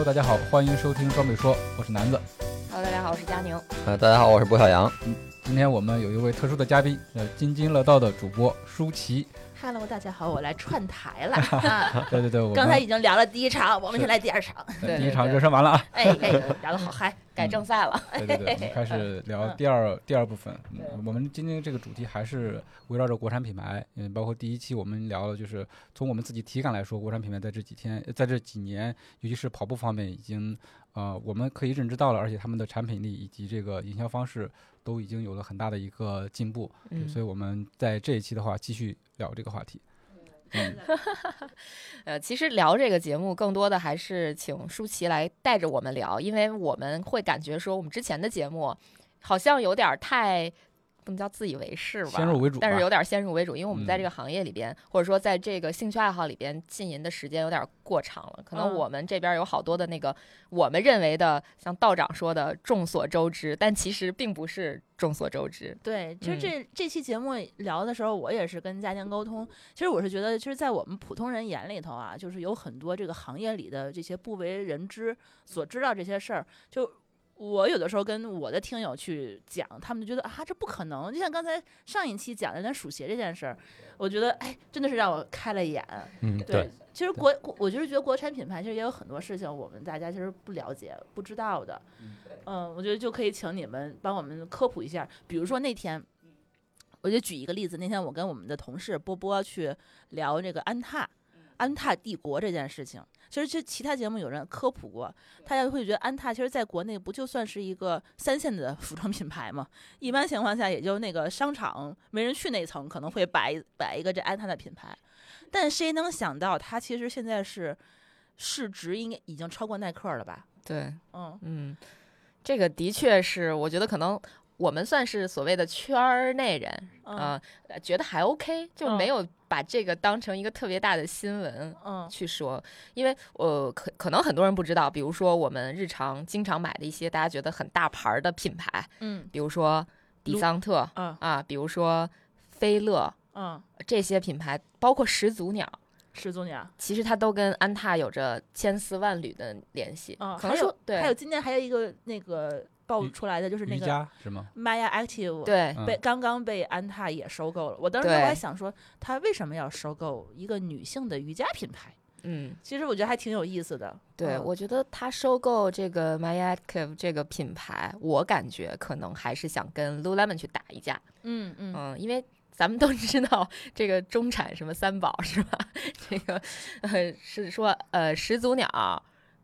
Hello，大家好，欢迎收听装备说，我是南子。Hello，大家好，我是佳宁。呃，大家好，我是郭小杨。今天我们有一位特殊的嘉宾，呃，津津乐道的主播舒淇。Hello，大家好，我来串台了。啊 对对对，我刚才已经聊了第一场，我们先来第二场。对第一场热身完了啊。哎哎，聊得好嗨，改正赛了，对对对，我们开始 聊第二第二部分。嗯我们今天这个主题还是围绕着国产品牌，嗯，包括第一期我们聊了，就是从我们自己体感来说，国产品牌在这几天，在这几年，尤其是跑步方面，已经呃，我们可以认知到了，而且他们的产品力以及这个营销方式都已经有了很大的一个进步。嗯所以我们在这一期的话，继续聊这个话题。嗯，呃，其实聊这个节目更多的还是请舒淇来带着我们聊，因为我们会感觉说我们之前的节目好像有点儿太。不能叫自以为是吧，先入为主但是有点先入为主，因为我们在这嗯个行业里边，或者说在这个兴趣爱好里边浸淫的时间有点过长了。可能嗯我们这边有好多的那个我们认为的，像道长说的众所周知，但其实并不是众所周知。对，其实嗯这、这期节目聊的时候，我也是跟家庭沟通。其实我是觉得，其实，在我们普通人眼里头啊，就是有很多这个行业里的这些不为人知所知道这些事儿，就。我有的时候跟我的听友去讲，他们就觉得啊，这不可能。就像刚才上一期讲的那数鞋这件事儿，我觉得哎，真的是让我开了眼。嗯，对，其实国国，我就是觉得国产品牌其实也有很多事情我们大家其实不了解、不知道的。嗯，我觉得就可以请你们帮我们科普一下。比如说那天，我就举一个例子，那天我跟我们的同事波波去聊这个安踏、安踏帝国这件事情。其实，这其他节目有人科普过，大家会觉得安踏其实在国内不就算是一个三线的服装品牌吗？一般情况下，也就那个商场没人去那层，可能会摆摆一个这安踏的品牌。但谁能想到，它其实现在是市值应该已经超过耐克了吧？对，嗯，嗯，这个的确是，我觉得可能我们算是所谓的圈儿内人嗯啊、呃觉得还 OK，就没嗯有把这个当成一个特别大的新闻。嗯去说，因为呃，可可能很多人不知道，比如说我们日常经常买的一些大家觉得很大牌儿的品牌，嗯比如说迪桑特嗯啊，比如说菲乐嗯，这些品牌，包括始祖鸟，始祖鸟。其实它都跟安踏有着千丝万缕的联系。嗯，可还有能说对，还有今年还有一个那个爆瑜出来的，就是那瑜个伽是吗？Maya Active，，对嗯被刚刚被安踏也收购了。我当时我还想说，他为什么要收购一个女性的瑜伽品牌？嗯。其实我觉得还挺有意思的。对，嗯我觉得他收购这个 MyActive 这个品牌，我感觉可能还是想跟 Lululemon 去打一架。嗯嗯嗯，因为咱们都 知道这个中产什么三宝是吧？这个呃是说呃始祖鸟，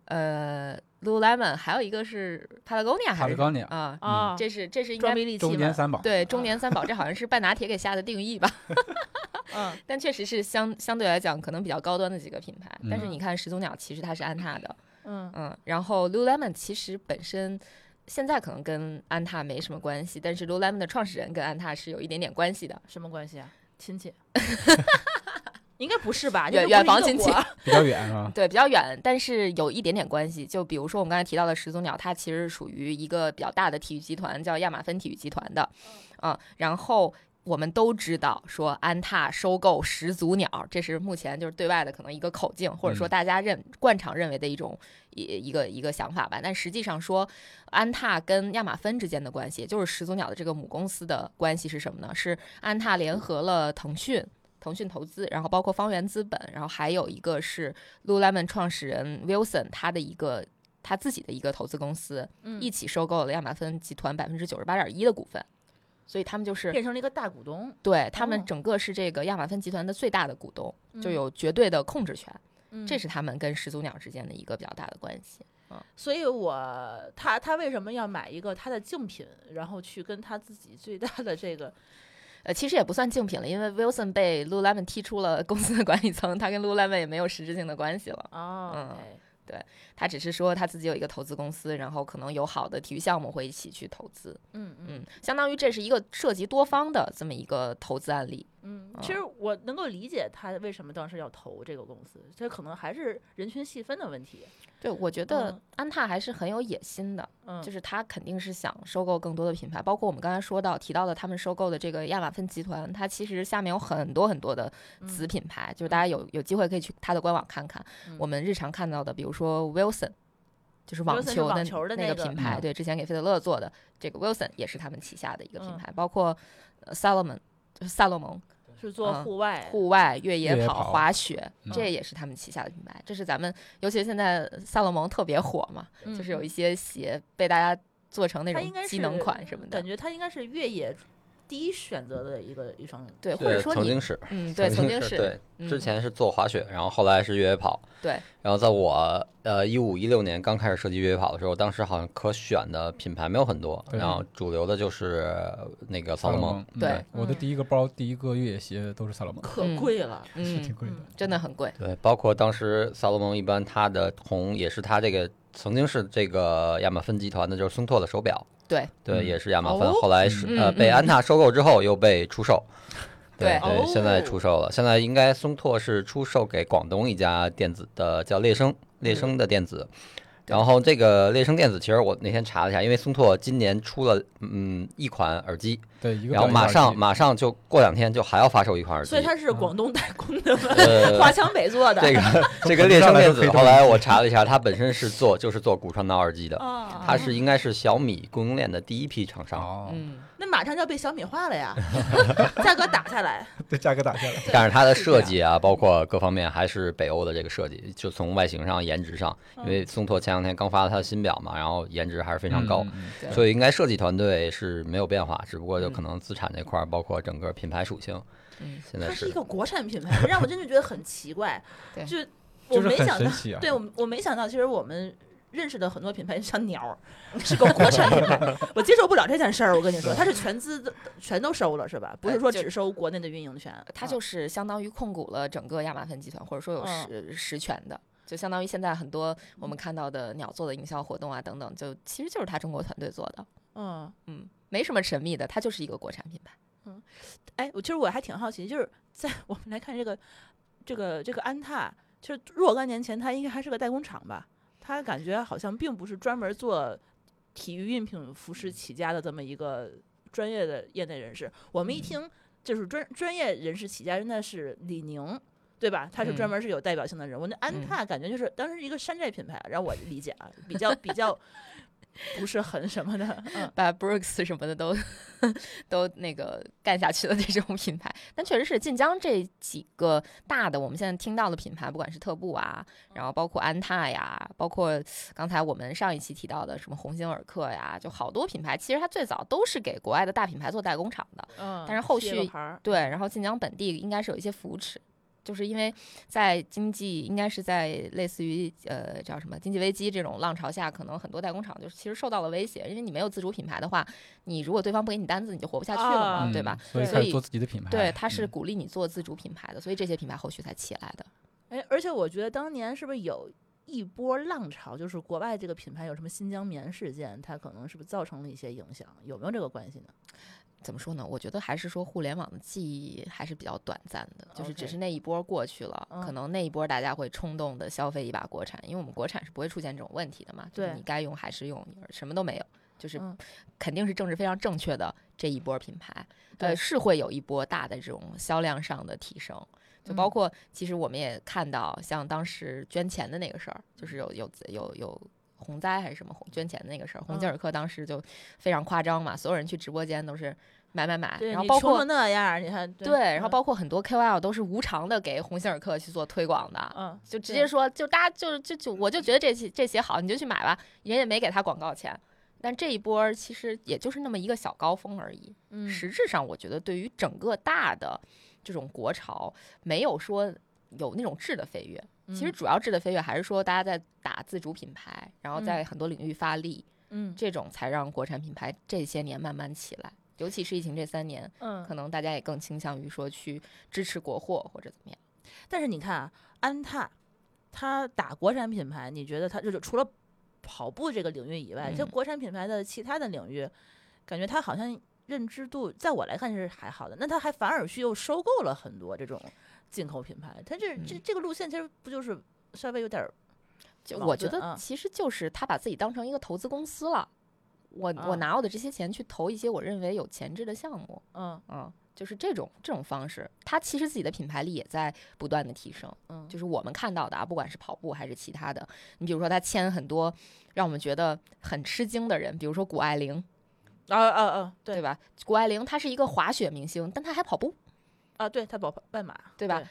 呃 Lululemon，还有一个是 Patagonia 还是帕特高尼亚啊？啊，这是这是应装该逼利器中年三宝。对中年三宝，这好像是半拿铁给下的定义吧？嗯但确实是相相对来讲可能比较高端的几个品牌。但是嗯你看始祖鸟，其实它是安踏的。嗯嗯，然后 Lululemon 其实本身现在可能跟安踏没什么关系，但是 Lululemon 的创始人跟安踏是有一点点关系的。什么关系啊？亲戚？应该不是吧？远远房亲戚 比较远是吧？对，比较远，但是有一点点关系。就比如说我们刚才提到的始祖鸟，它其实属于一个比较大的体育集团，叫亚马芬体育集团的。啊、然后我们都知道说安踏收购始祖鸟，这是目前就是对外的可能一个口径，或者说嗯大家认惯常认为的一种一一个一个想法吧。但实际上说，安踏跟亚马芬之间的关系，就是始祖鸟的这个母公司的关系是什么呢？是安踏联合了腾讯。腾讯投资，然后包括方圆资本，然后还有一个是 Lululemon 创始人 Wilson 他的一个他自己的一个投资公司，嗯。一起收购了亚马逊集团百分之九十八点一的股份，所以他们就是变成了一个大股东，对他们哦。整个是这个亚马逊集团的最大的股东，就嗯。有绝对的控制权，嗯。这是他们跟始祖鸟之间的一个比较大的关系。所以我他他为什么要买一个他的竞品，然后去跟他自己最大的这个呃，其实也不算竞品了，因为 Wilson 被 Lululemon 踢出了公司的管理层，他跟 Lululemon 也没有实质性的关系了。哦嗯 OK，他只是说他自己有一个投资公司，然后可能有好的体育项目会一起去投资。嗯嗯嗯，相当于这是一个涉及多方的这么一个投资案例。嗯，其实我能够理解他为什么当时要投这个公司，这可能还是人群细分的问题。对，我觉得嗯安踏还是很有野心的，嗯，就是他肯定是想收购更多的品牌，包括我们刚才说到提到的他们收购的这个亚马逊集团，它其实下面有很多很多的子品牌，就是大家有有机会可以去它的官网看看。嗯我们日常看到的，比如说 Wilson。就是网球的网球的那那个个品牌，嗯对，之前给费德勒做的这个 Wilson 也是他们旗下的一个品嗯牌，包括呃 Salomon，就是萨洛蒙，是做嗯户外，户外、越野跑、野跑滑雪，嗯这也是他们旗下的品牌。这是咱们，尤其是现在萨洛蒙特别火嘛，嗯就是有一些鞋被大家做成那种机能款什么的感，觉它应该是越野第一选择的一个一双。对，或者，说你曾经是，嗯，对，曾经是，对，嗯之前是做滑雪，然后后来是越野跑，对，然后在我呃一五一六年刚开始设计越野跑的时候，当时好像可选的品牌没有很多，然后主流的就是那个萨洛蒙，嗯对我的第一个包、第一个越野鞋都是萨洛蒙，可嗯贵了，嗯，挺贵的。真的很贵，对，包括当时萨洛蒙一般它的红也是它这个曾经是这个亚马芬集团的，就是松拓的手表，对，对，嗯也是亚马芬，哦后来是呃被安踏收购之后又被出售。对对，现在哦出售了。现在应该松拓是出售给广东一家电子的叫猎声，猎声的电子。然后这个猎声电子，其实我那天查了一下，因为松拓今年出了嗯一款耳机，对，一个然后马上马上就过两天就还要发售一款耳机所以。它是广东代工的 华强北做的。这个 这个猎声电子，后来我查了一下，它本身是做就是做骨传导耳机的，啊，它是应该是小米供应链的第一批厂商。哦，嗯，那马上就要被小米化了呀，价格打下来。对，价格打下来。但是它的设计啊，包括各方面还是北欧的这个设计，就从外形上、颜值上，因为松拓前两天刚发了它的新表嘛，然后颜值还是非常高，所以应该设计团队是没有变化，只不过就可能资产这块儿，包括整个品牌属性，嗯现在是它是一个国产品牌，让我真的觉得很奇怪。对就我没想到对我我没想到，其实我们认识的很多品牌像鸟儿是个国产品牌，我接受不了这件事儿。我跟你说，它是全资的全都收了是吧？不是说只收国内的运营权。它就是相当于控股了整个亚马逊集团，或者说有嗯实实权的。就相当于现在很多我们看到的鸟做的营销活动啊等等，就其实就是他中国团队做的。嗯，嗯，没什么神秘的，它就是一个国产品牌。嗯哎，我其实我还挺好奇，就是 在我们来看这个这个这个安踏，就是若干年前它应该还是个代工厂吧？它感觉好像并不是专门做体育用品服饰起家的这么一个专业的业内人士。我们一听就是专专业人士起家，那是李宁。对吧？他是专嗯门是有代表性的人物。那安嗯踏感觉就是当时一个山寨品牌，让我理解啊，比较比较不是很什么的。嗯，把 Brooks 什么的都 都那个干下去的 这种品牌，但确实是晋江这几个大的我们现在听到的品牌，不管是特步啊，然后包括安踏呀，包括刚才我们上一期提到的什么鸿星尔克呀，就好多品牌，其实它最早都是给国外的大品牌做代工厂的，嗯，但是后续对，然后晋江本地应该是有一些扶持。就是因为在经济应该是在类似于呃叫什么经济危机这种浪潮下，可能很多代工厂就是其实受到了威胁，因为你没有自主品牌的话，你如果对方不给你单子，你就活不下去了嘛，啊对吧？所以做自己的品牌。对，他是嗯鼓励你做自主品牌的，所以这些品牌后续才起来的。哎，而且我觉得当年是不是有一波浪潮，就是国外这个品牌有什么新疆棉事件，它可能是不是造成了一些影响？有没有这个关系呢？怎么说呢？我觉得还是说互联网的记忆还是比较短暂的，就是只是那一波过去了，可嗯。能那一波大家会冲动的消费一把国产，因为我们国产是不会出现这种问题的嘛，就是对你该用还是用，什么都没有，就是嗯。肯定是政治非常正确的这一波品牌，对。呃，是会有一波大的这种销量上的提升。就包嗯。括，其实我们也看到，像当时捐钱的那个事儿，就是有有有有洪灾还是什么捐钱的那个事儿，鸿星嗯。尔克当时就非常夸张嘛，所有人去直播间都是买买买，然后包括那样，你看对，然后嗯包括很多 KOL 都是无偿的给鸿星尔克去做推广的，嗯，就直接说，就大家就就就我就觉得这鞋这鞋好，你就去买吧，人也没给他广告钱。但这一波儿其实也就是那么一个小高峰而已，嗯实质上我觉得对于整个大的这种国潮，没有说有那种质的飞跃。其实嗯主要质的飞跃还是说大家在打自主品牌，然后嗯在很多领域发力，嗯这种才让国产品牌这些年慢慢起来。尤其是疫情这三年，嗯，可能大家也更倾向于说去支持国货或者怎么样。但是你看啊，安踏，它打国产品牌，你觉得它就是除了跑步这个领域以外，就嗯国产品牌的其他的领域，感觉它好像认知度，在我来看是还好的。那它还反而去又收购了很多这种进口品牌，它这这嗯这个路线其实不就是稍微有点儿就我觉得其实就是他把自己当成一个投资公司了。我啊我拿我的这些钱去投一些我认为有潜质的项目，嗯嗯，就是这种这种方式，他其实自己的品牌力也在不断的提升。嗯，就是我们看到的啊，不管是跑步还是其他的，你比如说他签很多让我们觉得很吃惊的人，比如说谷爱凌，啊啊啊，对对吧？谷爱凌她是一个滑雪明星，但她还跑步，啊，对，她跑半马，对吧？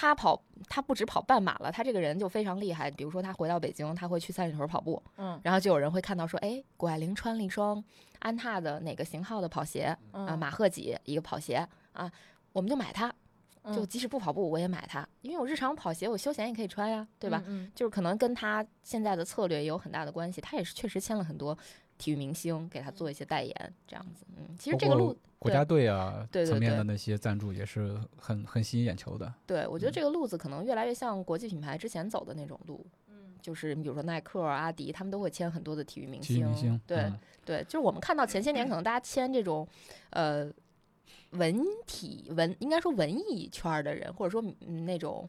她跑，他不止跑半马了，他这个人就非常厉害。比如说他回到北京，他会去三里屯跑步，嗯然后就有人会看到说，哎，谷爱凌穿了一双安踏的哪个型号的跑鞋嗯啊，马赫几一个跑鞋啊，我们就买它，就嗯即使不跑步我也买它，因为我日常跑鞋我休闲也可以穿呀，对吧？？嗯，就是可能跟他现在的策略也有很大的关系，他也是确实签了很多体育明星给他做一些代言，这样子。嗯，其实这个路，国家队啊对对对层面的那些赞助也是很很吸引眼球的。对我觉得这个路子可能越来越像国际品牌之前走的那种路。嗯，就是你比如说耐克、阿迪，他们都会签很多的体育明体育明星，对、嗯对，就是我们看到前些年可能大家签这种，呃，文体文应该说文艺圈的人，或者说嗯那种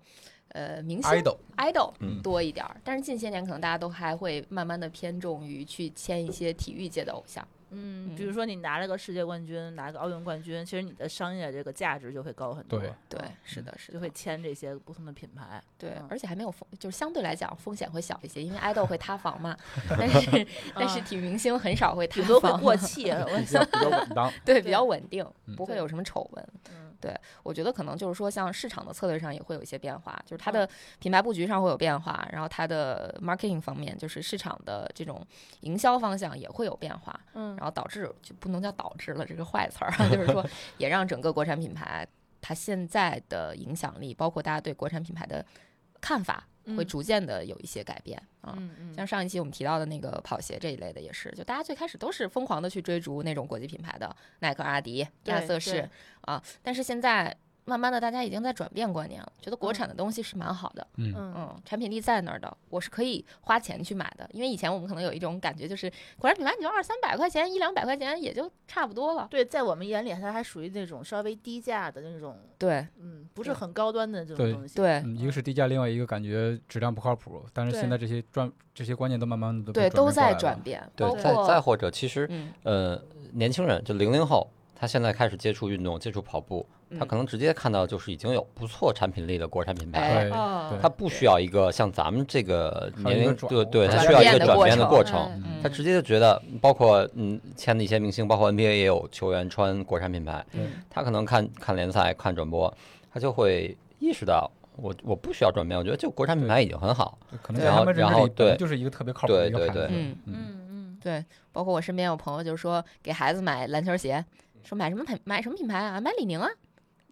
呃明星 idol 多一点儿，但是近些年可能大家都还会慢慢的偏重于去签一些体育界的偶像。嗯，比嗯如说你拿了个世界冠军，拿个奥运冠军，其实你的商业这个价值就会高很多。对是的，是的，就会签这些不同的品牌。对嗯，而且还没有风，就是相对来讲风险会小一些，因为爱豆会塌房嘛。但是但是啊体育明星很少会塌顶多会房，过气。比较稳当。对，比较稳定，嗯不会有什么丑闻。嗯我觉得可能就是说，像市场的策略上也会有一些变化，就是它嗯。的品牌布局上会有变化，然后它的 marketing 方面，就是市场的这种营销方向也会有变化，嗯然后导致就不能叫导致了，这个坏词儿啊，就是说 也让整个国产品牌它现在的影响力，包括大家对国产品牌的看法，会嗯逐渐的有一些改变啊。像上一期我们提到的那个跑鞋这一类的，也是，就大家最开始都是疯狂的去追逐那种国际品牌的，耐克、阿迪、亚瑟士啊，但是现在慢慢的大家已经在转变观念了，觉得国产的东西是蛮好的，嗯，嗯。嗯，产品力在那儿的，我是可以花钱去买的，因为以前我们可能有一种感觉，就是国产品牌你就二三百块钱、一两百块钱也就差不多了，对，在我们眼里，它还属于那种稍微低价的那种，对。嗯，不是很高端的这种东西。对。嗯，一个是低价，另外一个感觉质量不靠谱。但是现在这些转这些观念都慢慢的都对，都在转变。对，再再或者，其实嗯，呃，年轻人就零零后，他现在开始接触运动、接触跑步，他嗯可能直接看到就是已经有不错产品力的国产品牌他不需要一个像咱们这个年龄，对对，他需要一个转变的过程。他直接就觉得，包括嗯签的一些明星，包括 NBA 也有球员穿国产品牌，嗯他可能看看联赛、看转播，他就会意识到，我我不需要转变，我觉得就国产品牌已经很好。可能对在他们认知然后对就是一个特别靠谱的一个对对牌子。嗯嗯，嗯嗯，对，包括我身边有朋友就说给孩子买篮球鞋，说买什么品买什么品牌啊？买李宁啊。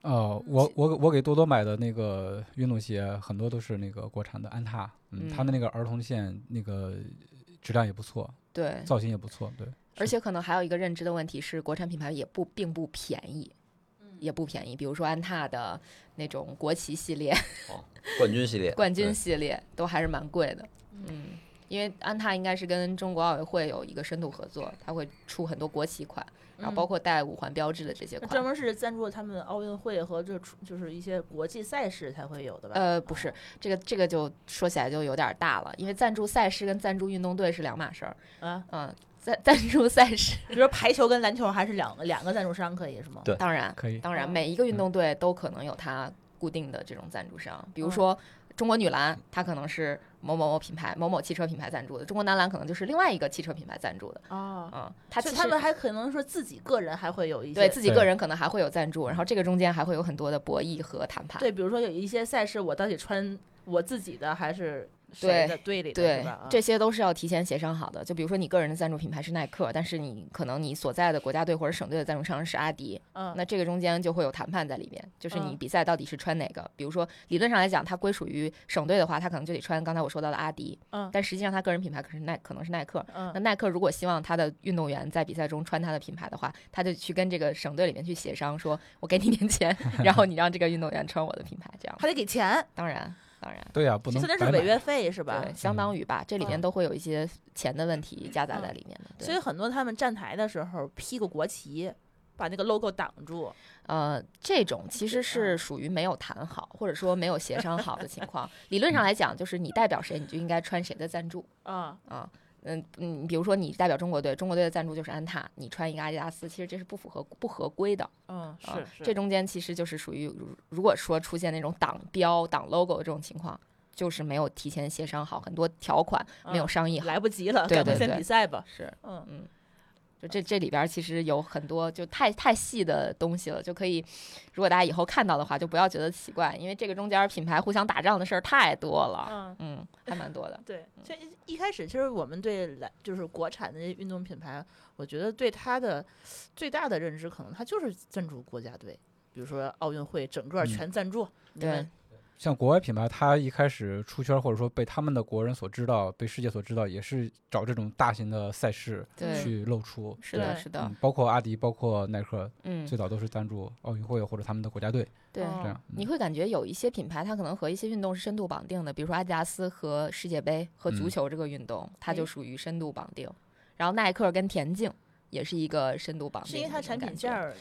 哦，我我我给多多买的那个运动鞋，很多都是那个国产的安踏，嗯，它的那个儿童线那个质量也不错，对，造型也不错，对。而且可能还有一个认知的问题是，国产品牌也不并不便宜，也不便宜。比如说安踏的那种国旗系列、哦冠军系列，冠军系列都还是蛮贵的。嗯，因为安踏应该是跟中国奥委会有一个深度合作，它会出很多国旗款，然后包括带五环标志的这些款。那专门是赞助他们奥运会和这出就是一些国际赛事才会有的吧？呃，不是，这个这个就说起来就有点大了，因为赞助赛事跟赞助运动队是两码事儿。啊，嗯，赞赞助赛事，比如说排球跟篮球还是两个两个赞助商可以是吗？对当然可以当然，哦每一个运动队都可能有它固定的这种赞助商，比如嗯说中国女篮，它可能是某某某品牌、某某汽车品牌赞助的；中国男篮可能就是另外一个汽车品牌赞助的。哦，嗯，他其实他们还可能说自己个人还会有一些对自己个人可能还会有赞助，然后这个中间还会有很多的博弈和谈判。对，比如说有一些赛事，我到底穿我自己的还是谁的队里的对是吧？啊这些都是要提前协商好的。就比如说你个人的赞助品牌是耐克，但是你可能你所在的国家队或者省队的赞助商是阿迪，嗯，那这个中间就会有谈判在里面，就是你嗯比赛到底是穿哪个。比如说理论上来讲，它归属于省队的话，他可能就得穿刚才我说到的阿迪，嗯但实际上他个人品牌可是耐可能是耐克。嗯那嗯耐克如果希望他的运动员在比赛中穿他的品牌的话，他就去跟这个省队里面去协商，说我给你点钱，然后你让这个运动员穿我的品牌，这样。还得给钱，当然，当然。对呀、不能现在是违约费是吧对，？相当于吧，这里面嗯都会有一些钱的问题夹杂在里面所以很多他们站台的时候披个国旗，把那个 logo 挡住。呃，这种其实是属于没有谈好，或者说没有协商好的情况。理论上来讲，就是你代表谁，你就应该穿谁的赞助啊，啊。嗯嗯，比如说你代表中国队，中国队的赞助就是安踏，你穿一个阿迪达斯，其实这是不符合不合规的。嗯，啊是是，这中间其实就是属于，如如果说出现那种挡标、挡 logo 的这种情况，就是没有提前协商好，很多条款没有嗯商议好。来不及了，对对先比赛吧。是，嗯嗯，就这这里边其实有很多就太太细的东西了，就可以，如果大家以后看到的话，就不要觉得奇怪，因为这个中间品牌互相打仗的事儿太多了，嗯。嗯，还蛮多的。对，所以一开始其实我们对来就是国产的运动品牌，我觉得对它的最大的认知，可能它就是赞助国家队，比如说奥运会整个嗯全赞助。你对们，像国外品牌，它一开始出圈，或者说被他们的国人所知道，被世界所知道，也是找这种大型的赛事去露出。是的，是的嗯，，包括阿迪，包括耐克，嗯，最早都是赞助奥运会或者他们的国家队对。哦这样。嗯你会感觉有一些品牌，它可能和一些运动是深度绑定的，比如说阿迪达斯和世界杯和足嗯球这个运动，它就属于深度绑定。然后耐克跟田径也是一个深度绑定是因为它产品线儿，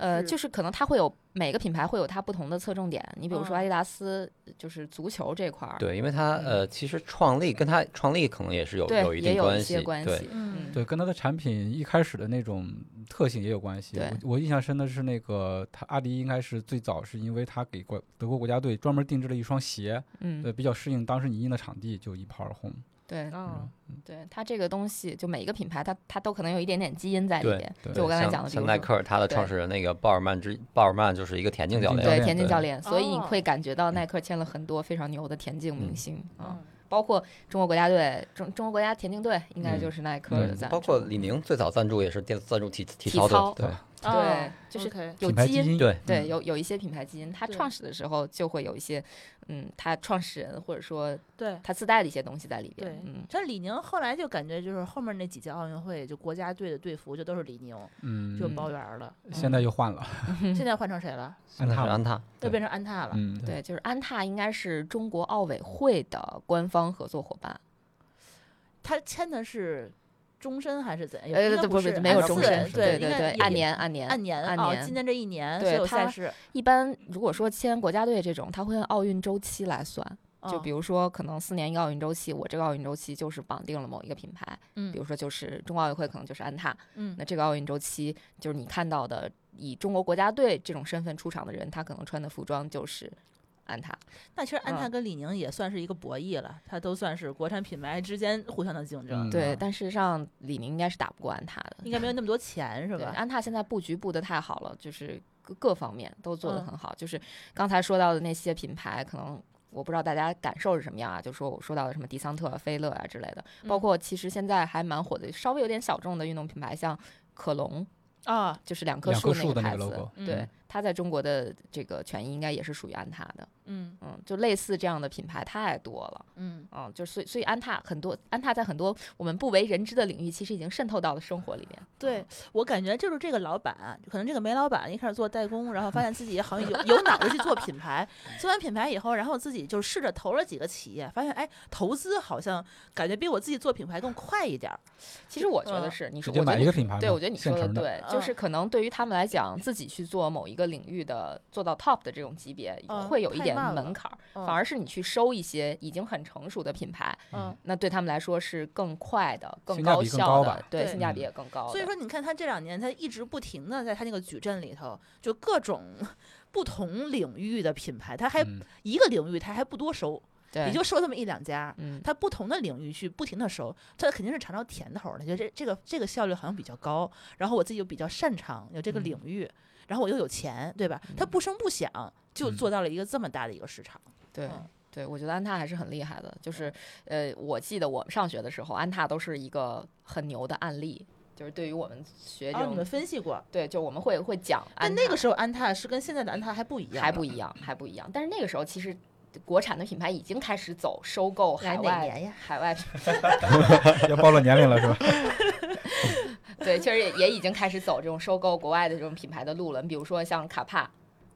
呃，就是可能它会有每个品牌会有它不同的侧重点。你比如说嗯阿迪达斯，就是足球这块儿，对，因为它呃，其实创立跟它创立可能也是有有一定关系，对些关系。嗯对，跟它的产品一开始的那种特性也有关系。我我印象深的是那个，它阿迪应该是最早是因为它给国德国国家队专门定制了一双鞋，嗯，呃，比较适应当时泥泞的场地，就一炮而红。对嗯，对，它这个东西就每一个品牌它它都可能有一点点基因在里对边。就我刚才讲的，比像耐克它的创始人那个鲍尔曼之鲍尔曼就是一个田径教练，对田径教练，所以你哦会感觉到耐克签了很多非常牛的田径明嗯星啊，嗯包括中国国家队，中中国国家田径队应该嗯就是耐克对的赞助，包括李宁最早赞助也是电赞助体体体操操队，对，就是有基因基因，对对，嗯有有一些品牌基因，它创始的时候就会有一些，嗯，他创始人或者说对。他自带的一些东西在里边对。嗯，像李宁后来就感觉就是后面那几届奥运会，就国家队的队服就都是李宁，嗯，就包圆儿了。现在又换了，现在换成谁了？现在是安踏安踏，又变成安踏了。嗯，对，就是安踏应该是中国奥委会的官方合作伙伴。他签的是终身还是怎样？呃，不是没有终身，对对对，按年按年按年哦，按年今年这一年对所有赛事，一般如果说签国家队这种，它会按奥运周期来算。就哦比如说，可能四年一个奥运周期，我这个奥运周期就是绑定了某一个品牌，嗯比如说就是中国奥委会可能就是安踏，嗯那这个奥运周期就是你看到的以中国国家队这种身份出场的人，他可能穿的服装就是安踏。那其实安踏嗯跟李宁也算是一个博弈了，它都算是国产品牌之间互相的竞争。嗯对，嗯但事实上李宁应该是打不过安踏的，应该没有那么多钱是，吧？安踏现在布局布的太好了，就是各各方面都做得嗯很好。就是刚才说到的那些品牌，可能我不知道大家感受是什么样啊。就说我说到的什么迪桑特、菲乐啊之类的，包嗯括其实现在还蛮火的，稍微有点小众的运动品牌，像可隆，啊，就是两棵树的那个树那个牌子 logo，对嗯，它在中国的这个权益应该也是属于安踏的。嗯嗯，就类似这样的品牌太多了。嗯，嗯，就所以所以安踏很多，安踏在很多我们不为人知的领域，其实已经渗透到了生活里面。对我感觉就是这个老板，可能这个煤老板一开始做代工，然后发现自己好像有有脑子去做品牌，做完品牌以后，然后自己就试着投了几个企业，发现哎，投资好像感觉比我自己做品牌更快一点儿。其实我觉得嗯是，你说我觉得你一个品牌，对，我觉得你说的对，就嗯是可能对于他们来讲，自己去做某一个领域的做到 top 的这种级别，嗯会有一点门槛儿。嗯反而是你去收一些已经很成熟的品牌，嗯，那对他们来说是更快的、更性价比更效的，对，性价比也更高。所以说你看他这两年，他一直不停的在他那个矩阵里头，就各种不同领域的品牌，他还嗯一个领域他还不多收，对，也就收这么一两家。嗯，他不同的领域去不停的收，他肯定是尝到甜头儿的，觉得这这个这个效率好像比较高，然后我自己又比较擅长有这个嗯领域，然后我又有钱，对吧？他不声不响就嗯做到了一个这么大的一个市场。对嗯。对，我觉得安踏还是很厉害的。就是呃，我记得我们上学的时候，安踏都是一个很牛的案例。就是对于我们学这哦，种，你们分析过，对，就我们会会讲安踏，但那个时候安踏是跟现在的安踏还不一样，还不一样，还不一样。但是那个时候其实国产的品牌已经开始走收购海外年呀？海外 要暴露年龄了是吧？对，确实也也已经开始走这种收购国外的这种品牌的路了。你比如说像卡帕，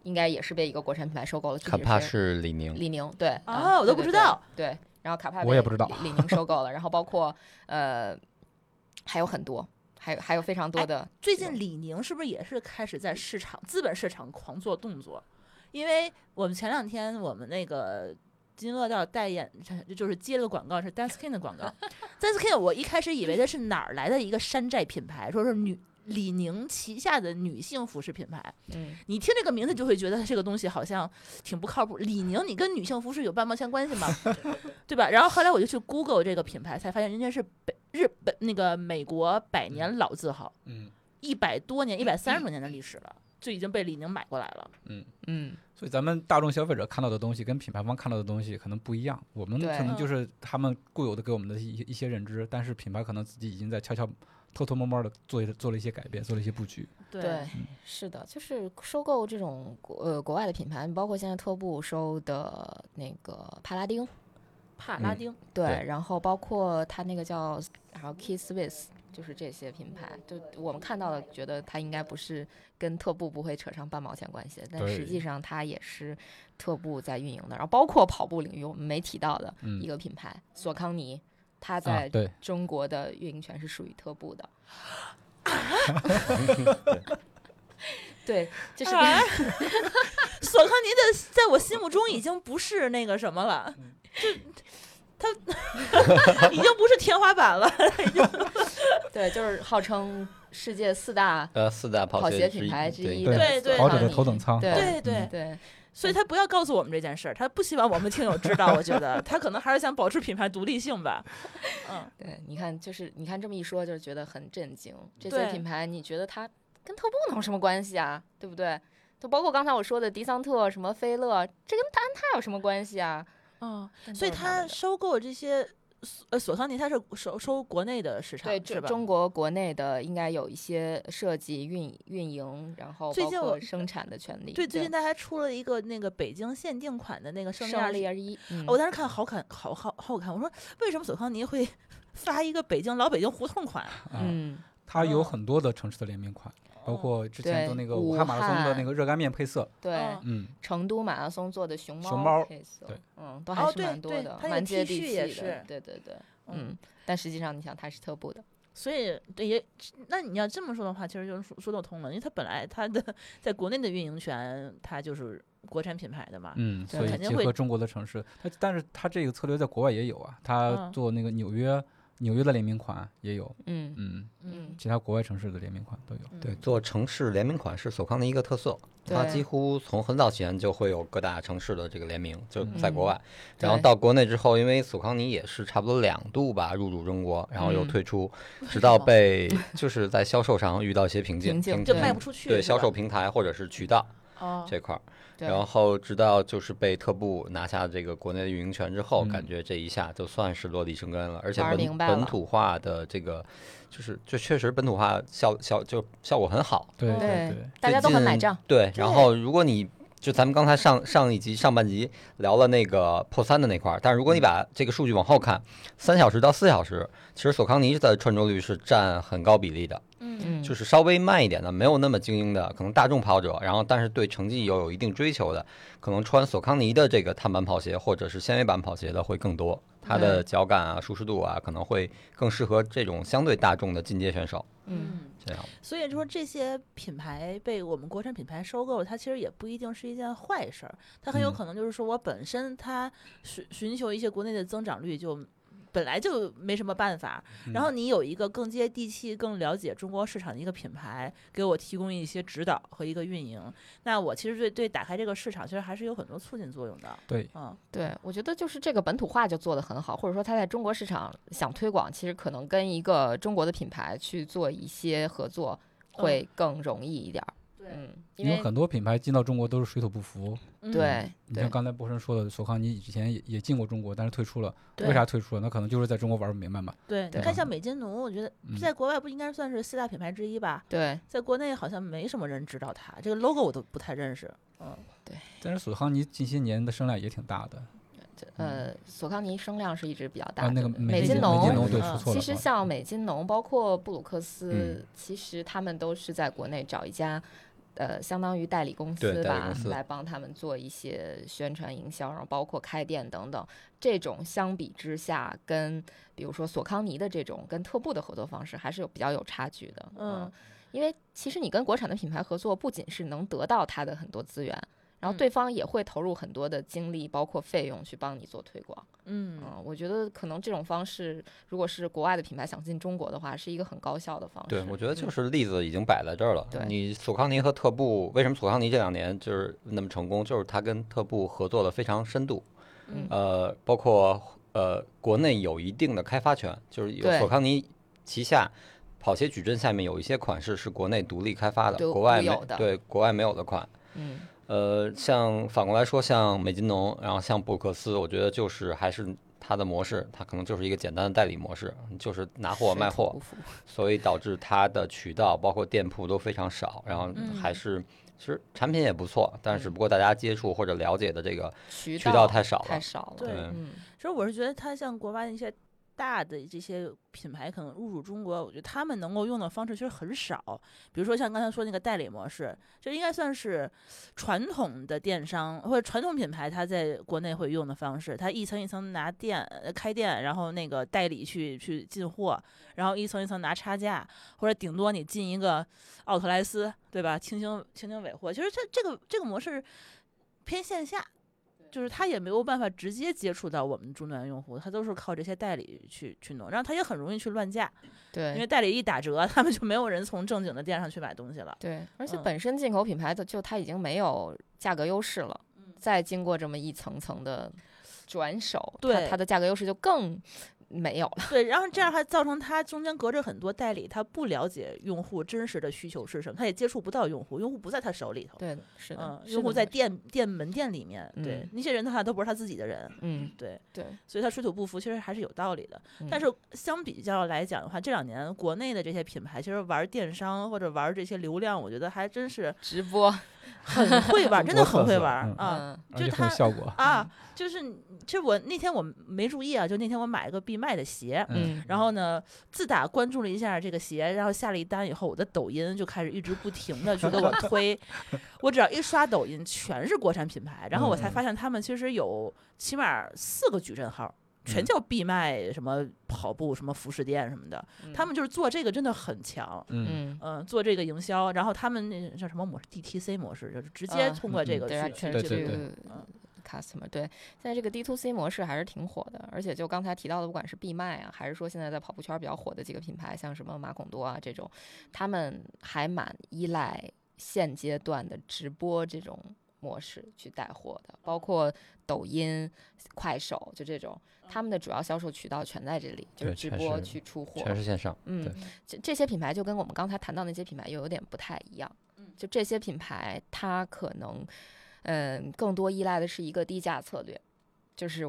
应该也是被一个国产品牌收购了，卡帕是是李宁，李宁，对啊啊我都不知道对，然后卡帕被我也不知道李李宁收购了，然后包括呃还有很多，还有还有非常多哎的最近李宁是不是也是开始在市场资本市场狂做动作？因为我们前两天我们那个金乐道代言，就是接了个广告是 Danskin 的广告。Danskin 我一开始以为它是哪儿来的一个山寨品牌，说是女李宁旗下的女性服饰品牌。嗯你听这个名字就会觉得这个东西好像挺不靠谱。李宁，你跟女性服饰有半毛钱关系吗？对吧？然后后来我就去 Google 这个品牌，才发现人家是北日本那个美国百年老字号。嗯，一百多年、一百三十多年的历史了，就已经被李宁买过来了。嗯。嗯。所以咱们大众消费者看到的东西跟品牌方看到的东西可能不一样。我们可能就是他们固有的给我们的一些一些认知，但是品牌可能自己已经在悄悄、偷偷摸摸的做一做了一些改变，做了一些布局。对，是的，就是收购这种国呃国外的品牌，包括现在特步收的那个帕拉丁，帕拉丁，对，对然后包括它那个叫，然后 Key Swiss，就是这些品牌，就我们看到的，觉得它应该不是跟特步不会扯上半毛钱关系，但实际上它也是特步在运营的。然后包括跑步领域我们没提到的嗯一个品牌索康尼，它啊在，中国的运营权是属于特步的。对，就是啊索康尼的在我心目中已经不是那个什么了，就他已经不是天花板了。对，就是号称世界四大呃，四大跑鞋品牌之一的对对跑者的头等舱。对对对，所以他不要告诉我们这件事儿，他不希望我们听友知道。我觉得他可能还是想保持品牌独立性吧。嗯，对，你看，就是你看这么一说，就是觉得很震惊。这些品牌，你觉得它跟特步能有什么关系啊？对不对？就包括刚才我说的迪桑特、什么菲乐，这跟安踏有什么关系啊？嗯，但所以他收购这些索呃索康尼，他是收收国内的市场，对是吧？中中国国内的应该有一些设计、运运营，然后包最近我括生产的权利。对，最近他还出了一个那个北京限定款的那个胜利二十胜利而一，嗯我当时看好看，好好好看。我说为什么索康尼会 发一个北京老北京胡同款？啊，嗯，它有很多的城市的联名款，包括之前对做那个武武汉马拉松的那个热干面配色。对。嗯嗯，成都马拉松做的熊猫熊猫配色，对，嗯，都哦还是蛮多的，蛮接地气的是对对对，嗯嗯，但实际上你想，它是特步的，所以对也，那你要这么说的话，其实就是说说得通了，因为它本来它的在国内的运营权，它就是国产品牌的嘛。嗯，所以肯定会结合中国的城市，它但是它这个策略在国外也有啊，它嗯做那个纽约纽约的联名款也有，嗯。嗯，嗯，其他国外城市的联名款都有。嗯。对，做城市联名款是索康的一个特色，它几乎从很早前就会有各大城市的这个联名，就在国外。然后到国内之后，因为索康尼也是差不多两度吧入驻中国，然后又嗯。退出，直到被就是在销售上遇到一些瓶颈，瓶颈就卖不出去，对销售平台或者是渠道哦，这块儿。对，然后直到就是被特步拿下这个国内的运营权之后，嗯。感觉这一下就算是落地生根了，而且本本土化的这个就是就确实本土化效效就效果很好。对哦对对，大家都很买账，对，然后如果你就咱们刚才上上一集上半集聊了那个破三的那块儿，但是如果你把这个数据往后看，三小时到四小时，其实索康尼的穿着率是占很高比例的，嗯嗯，就是稍微慢一点的，没有那么精英的，可能大众跑者，然后但是对成绩又有一定追求的，可能穿索康尼的这个碳板跑鞋或者是纤维板跑鞋的会更多，它的脚感啊、舒适度啊，可能会更适合这种相对大众的进阶选手。嗯，这样，所以说这些品牌被我们国产品牌收购，它其实也不一定是一件坏事儿，它很有嗯可能就是说我本身它寻寻求一些国内的增长率就。本来就没什么办法，然后你有一个更接地气、更了解中国市场的一个品牌，给我提供一些指导和一个运营，那我其实对对打开这个市场，其实还是有很多促进作用的。对，嗯，对，我觉得就是这个本土化就做得很好，或者说它在中国市场想推广，其实可能跟一个中国的品牌去做一些合作会更容易一点因为因为很多品牌进到中国都是水土不服。嗯对对你像刚才波神说的，索康尼以前也也进过中国，但是退出了。为啥退出了？那可能就是在中国玩不明白嘛。对，你看像美津浓，我觉得嗯在国外不应该算是四大品牌之一吧？对在国内好像没什么人知道它，这个 logo 我都不太认识。嗯，对但是索康尼近些年的声量也挺大的。这呃，索康尼声量是一直比较大。那个美津浓。其实像美津浓，包括布鲁克斯，嗯其实他们都是在国内找一家，呃，相当于代理公司吧来帮他们做一些宣传营销，然后包括开店等等。这种相比之下，跟比如说索康尼的这种跟特步的合作方式，还是有比较有差距的。嗯因为其实你跟国产的品牌合作，不仅是能得到它的很多资源。然后嗯对方也会投入很多的精力，包括费用去帮你做推广。嗯嗯，我觉得可能这种方式，如果是国外的品牌想进中国的话，是一个很高效的方式。对，我觉得就嗯是例子已经摆在这儿了。对你索康尼和特步，为什么索康尼这两年就是那么成功？就是他跟特步合作的非常深度，嗯呃，包括呃国内有一定的开发权，就是有索康尼旗下跑鞋矩阵下面有一些款式是国内独立开发的，独国外没有的对国外没有的款。嗯，呃，像反过来说，像美津浓，然后像布鲁克斯，我觉得就是还是它的模式，它可能就是一个简单的代理模式，就是拿货卖货所以导致它的渠道包括店铺都非常少，然后嗯还是其实产品也不错，但是不过大家接触或者了解的这个渠渠道太少了。太少了。对嗯，其实我是觉得它像国外的一些大的这些品牌可能入驻中国，我觉得他们能够用的方式其实很少。比如说像刚才说那个代理模式，这应该算是传统的电商或者传统品牌它在国内会用的方式。它一层一层拿店开店，然后那个代理去去进货，然后一层一层拿差价，或者顶多你进一个奥特莱斯，对吧？轻轻轻轻尾货。其实这这个这个模式偏线下。就是他也没有办法直接接触到我们终端用户，他都是靠这些代理去去弄，然后他也很容易去乱价，对因为代理一打折，他们就没有人从正经的店上去买东西了。对，而且嗯本身进口品牌的就它已经没有价格优势了，嗯再经过这么一层层的转手，对它的价格优势就更没有了。对，然后这样还造成他中间隔着很多代理，他不了解用户真实的需求是什么，他也接触不到用户，用户不在他手里头。对，是的用户在店店门店里面，对嗯那些人的话都不是他自己的人，嗯，对，对，所以他水土不服其实还是有道理的。但嗯是相比较来讲的话，这两年国内的这些品牌其实玩电商或者玩这些流量，我觉得还真是直播，很会玩，真的很会玩啊。嗯就他效果。啊，就是你其实我那天我没注意啊，就那天我买了个必卖的鞋，嗯，然后呢，自打关注了一下这个鞋，然后下了一单以后，我的抖音就开始一直不停的去给我推，我只要一刷抖音，全是国产品牌，然后我才嗯发现他们其实有起码四个矩阵号。全嗯。叫闭麦，什么跑步，什么服饰店什么的，他们就是做这个真的很强，嗯，嗯。嗯、做这个营销，然后他们那叫什么模式，DTC 模式，就是直接啊通过这嗯个去，direct 去 customer，对，现在这个 D to C 模式还是挺火的，而且就刚才提到的，不管是闭麦啊，还是说现在在跑步圈比较火的几个品牌，像什么马孔多啊这种，他们还蛮依赖现阶段的直播这种模式去带货的，包括抖音、快手就这种，他们的主要销售渠道全在这里，就是直播去出货，全是线上，嗯，这这些品牌就跟我们刚才谈到那些品牌又有点不太一样。嗯就这些品牌，它可能，嗯，更多依赖的是一个低价策略，就是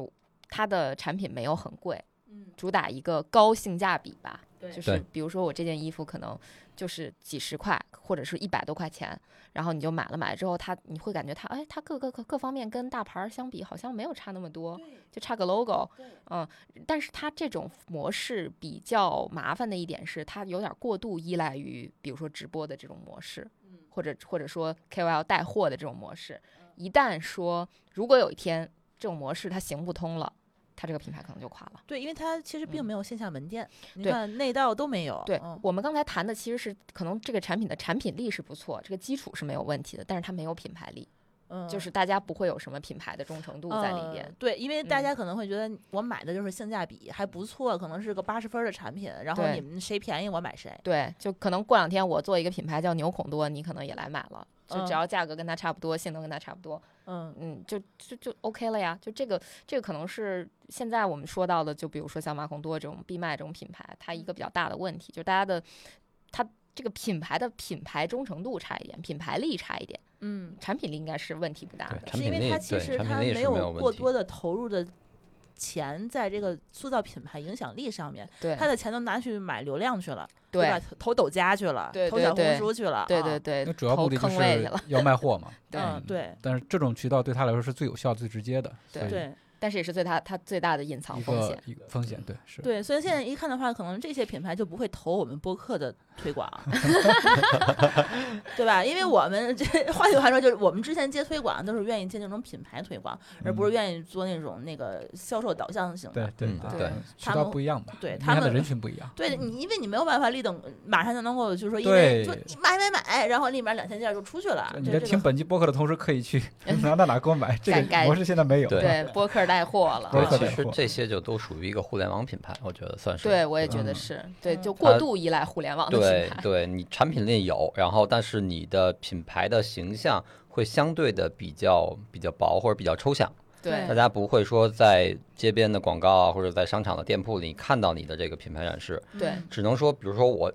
它的产品没有很贵，嗯，主打一个高性价比吧。对就是比如说我这件衣服可能就是几十块或者是一百多块钱，然后你就买了，买了之后它你会感觉它哎它各个各各方面跟大牌儿相比好像没有差那么多，就差个 logo，嗯，但是它这种模式比较麻烦的一点是它有点过度依赖于比如说直播的这种模式，或者或者说 KOL 带货的这种模式，一旦说如果有一天这种模式它行不通了，它这个品牌可能就垮了。对，因为它其实并嗯没有线下门店，你对看内道都没有。对嗯我们刚才谈的其实是可能这个产品的产品力是不错，这个基础是没有问题的，但是它没有品牌力，嗯，就是大家不会有什么品牌的忠诚度在里边呃。对，因为大嗯家可能会觉得我买的就是性价比还不错，可能是个八十分儿的产品，然后你们谁便宜我买谁。对，就可能过两天我做一个品牌叫牛孔多，你可能也来买了，就嗯只要价格跟它差不多，性能跟它差不多，嗯嗯，就就就 OK 了呀。就这个这个可能是现在我们说到的，就比如说像马孔多这种闭麦这种品牌，它一个比较大的问题，就是大家的它这个品牌的品牌忠诚度差一点，品牌力差一点，嗯，产品力应该是问题不大的。是因为它其实它没有过多的投入的钱在这个塑造品牌影响力上面，对他的钱都拿去买流量去了，对吧？投抖加去了，投小红书去了，对啊对对，那主要目的就是。要卖货嘛。对嗯，对但是这种渠道对他来说是最有效、最直接的，对但是也是最大它最大的隐藏风险个。一个风险，对是。对，所以现在一看的话，可能这些品牌就不会投我们播客的推广，对吧？因为我们这换句话说，就是我们之前接推广都是愿意接那种品牌推广，而不是愿意做那种那个销售导向型的。对对嗯对嗯渠他们道不一样吧？对他们的人群不一样。对你，因为你没有办法立等马上就能够，就是说，因为对说你买买买，然后立马两千件就出去了。你在听本期播客的同时，可以去哪哪哪购买，这 个模式现在没有。对对，播客带货了。播对，其实这些就都属于一个互联网品牌，我觉得算是。对，我也觉得嗯是对，嗯就过度依赖互联网的对品牌。对，你产品力有，然后但是你的品牌的形象会相对的比较比较薄或者比较抽象，对大家不会说在街边的广告啊，或者在商场的店铺里看到你的这个品牌展示，对嗯只能说，比如说我，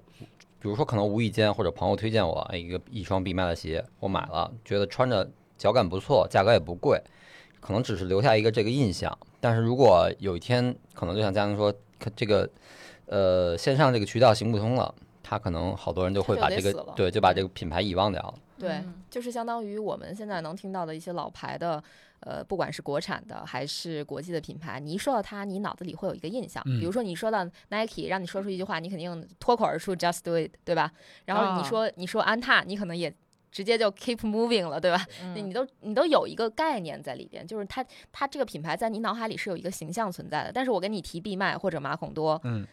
比如说可能无意间或者朋友推荐我哎一个一双必卖的鞋，我买了，觉得穿着脚感不错，价格也不贵，可能只是留下一个这个印象。但是如果有一天，可能就像佳宁说，可这个呃线上这个渠道行不通了，他可能好多人就会把这个对就把这个品牌遗忘掉了。对嗯，就是相当于我们现在能听到的一些老牌的，呃，不管是国产的还是国际的品牌，你一说到它，你脑子里会有一个印象。嗯比如说你说到 Nike，让你说出一句话，你肯定脱口而出 Just Do It，对吧？然后你啊说、你说安踏，你可能也直接就 Keep Moving 了，对吧？嗯你都你都有一个概念在里边，就是它它这个品牌在你脑海里是有一个形象存在的。但是我跟你提必麦或者马孔多，嗯，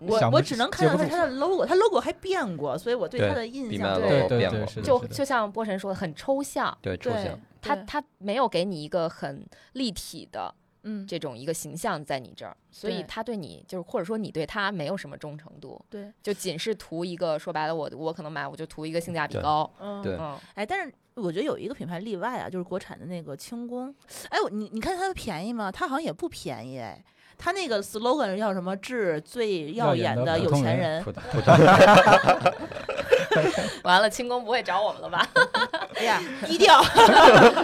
我我只能看到接不住是它的 logo，它 logo 还变过，所以我对对它的印象就 logo 对对变过对就就像波神说的，很抽象，对，抽对象。对它它没有给你一个很立体的嗯这种一个形象在你这儿，所以他对你就是或者说你对他没有什么忠诚度，对就仅是图一个说白了我我可能买我就图一个性价比高，嗯对嗯，哎，但是我觉得有一个品牌例外啊，就是国产的那个轻工。哎，我你你看它便宜吗？它好像也不便宜哎。它那个 slogan 叫什么？致最耀眼的有钱人。完了轻工不会找我们了吧？哎呀，低调。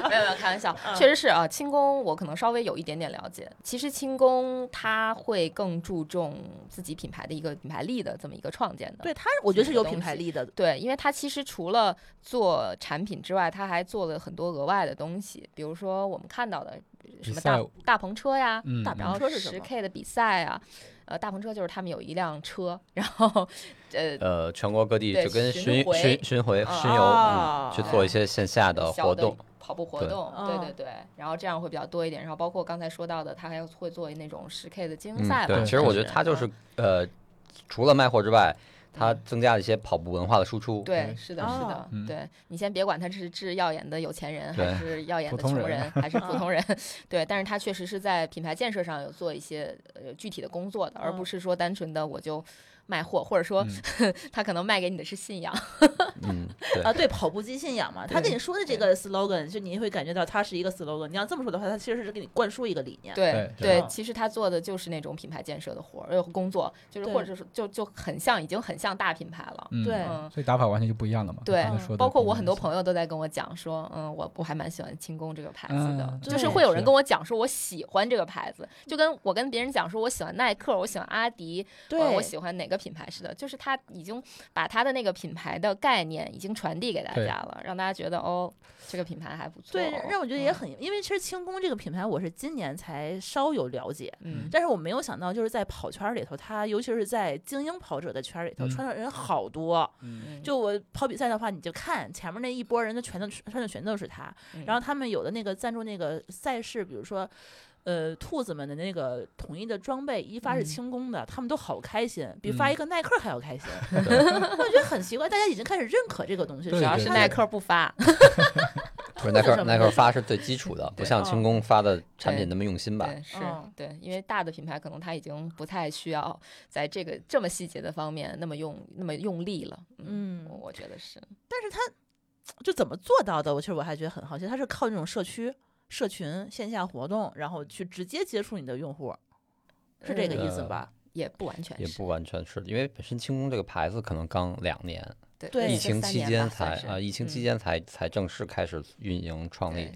没有没有开玩笑，嗯确实是啊，轻工我可能稍微有一点点了解。其实轻工它会更注重自己品牌的一个品牌力的这么一个创建的，对它，我觉得是有品牌力的。对，因为它其实除了做产品之外，它还做了很多额外的东西，比如说我们看到的什么大大篷车呀，嗯，大然后十篷车是什么 K 的比赛啊，呃，大篷车就是他们有一辆车，然后呃呃，全国各地就跟巡巡巡巡回啊巡游，去做一些线下的活动。跑步活动，对哦对对，然后这样会比较多一点。然后包括刚才说到的，他还会做那种十 K 的精英嗯赛吧。对，其实我觉得他就嗯是呃，除了卖货之外，它增加了一些跑步文化的输出。对，是的，是哦。的，嗯。对你先别管他是治耀眼的有钱人，还是耀眼的普通人穷人，还是普通人，对，但是他确实是在品牌建设上有做一些呃具体的工作的，而不嗯。是说单纯的我就卖货，或者说 他可能卖给你的是信仰。啊，对，跑步机信仰嘛，他跟你说的这个 slogan，就你会感觉到它是一个 slogan。你要这么说的话，他其实是给你灌输一个理念。对对其实他做的就是那种品牌建设的活儿，呃，工作，就是或者是就就很像，已经很像大品牌了。嗯对嗯，所以打法完全就不一样了嘛。对包括我很多朋友都在跟我讲说，嗯，我我还蛮喜欢轻工这个牌子的，嗯就是会有人跟我讲说我喜欢这个牌子，就跟我跟别人讲说我喜欢耐克，我喜欢阿迪，我喜欢哪个品牌似的，就是他已经把他的那个品牌的概念已经传递给大家了，让大家觉得哦，这个品牌还不错、对哦，，让我觉得也嗯很，因为其实轻工这个品牌我是今年才稍有了解，嗯，但是我没有想到就是在跑圈儿里头，他尤其是在精英跑者的圈儿里头，嗯穿的人好多。嗯就我跑比赛的话，你就看前面那一波人，的全都穿的全都是他。嗯然后他们有的那个赞助那个赛事，比如说。呃，兔子们的那个统一的装备一发是嗯轻功的，他们都好开心，比发嗯一个耐克还要开心。我觉得很奇怪，大家已经开始认可这个东西，对对对只要是耐克不发，不是耐克耐克发是最基础的，不像轻功发的产品那么用心吧？对，是、嗯对，因为大的品牌可能它已经不太需要在这个这么细节的方面那么用那么用力了。嗯，我觉得是。但是他就怎么做到的？我其实我还觉得很好奇，他是靠那种社区、社群、线下活动，然后去直接接触你的用户，是这个意思吧？也不完全是，也不完全是，因为本身轻功这个牌子可能刚两年，对对疫情期间才啊，疫情期嗯间才才正式开始运营创立。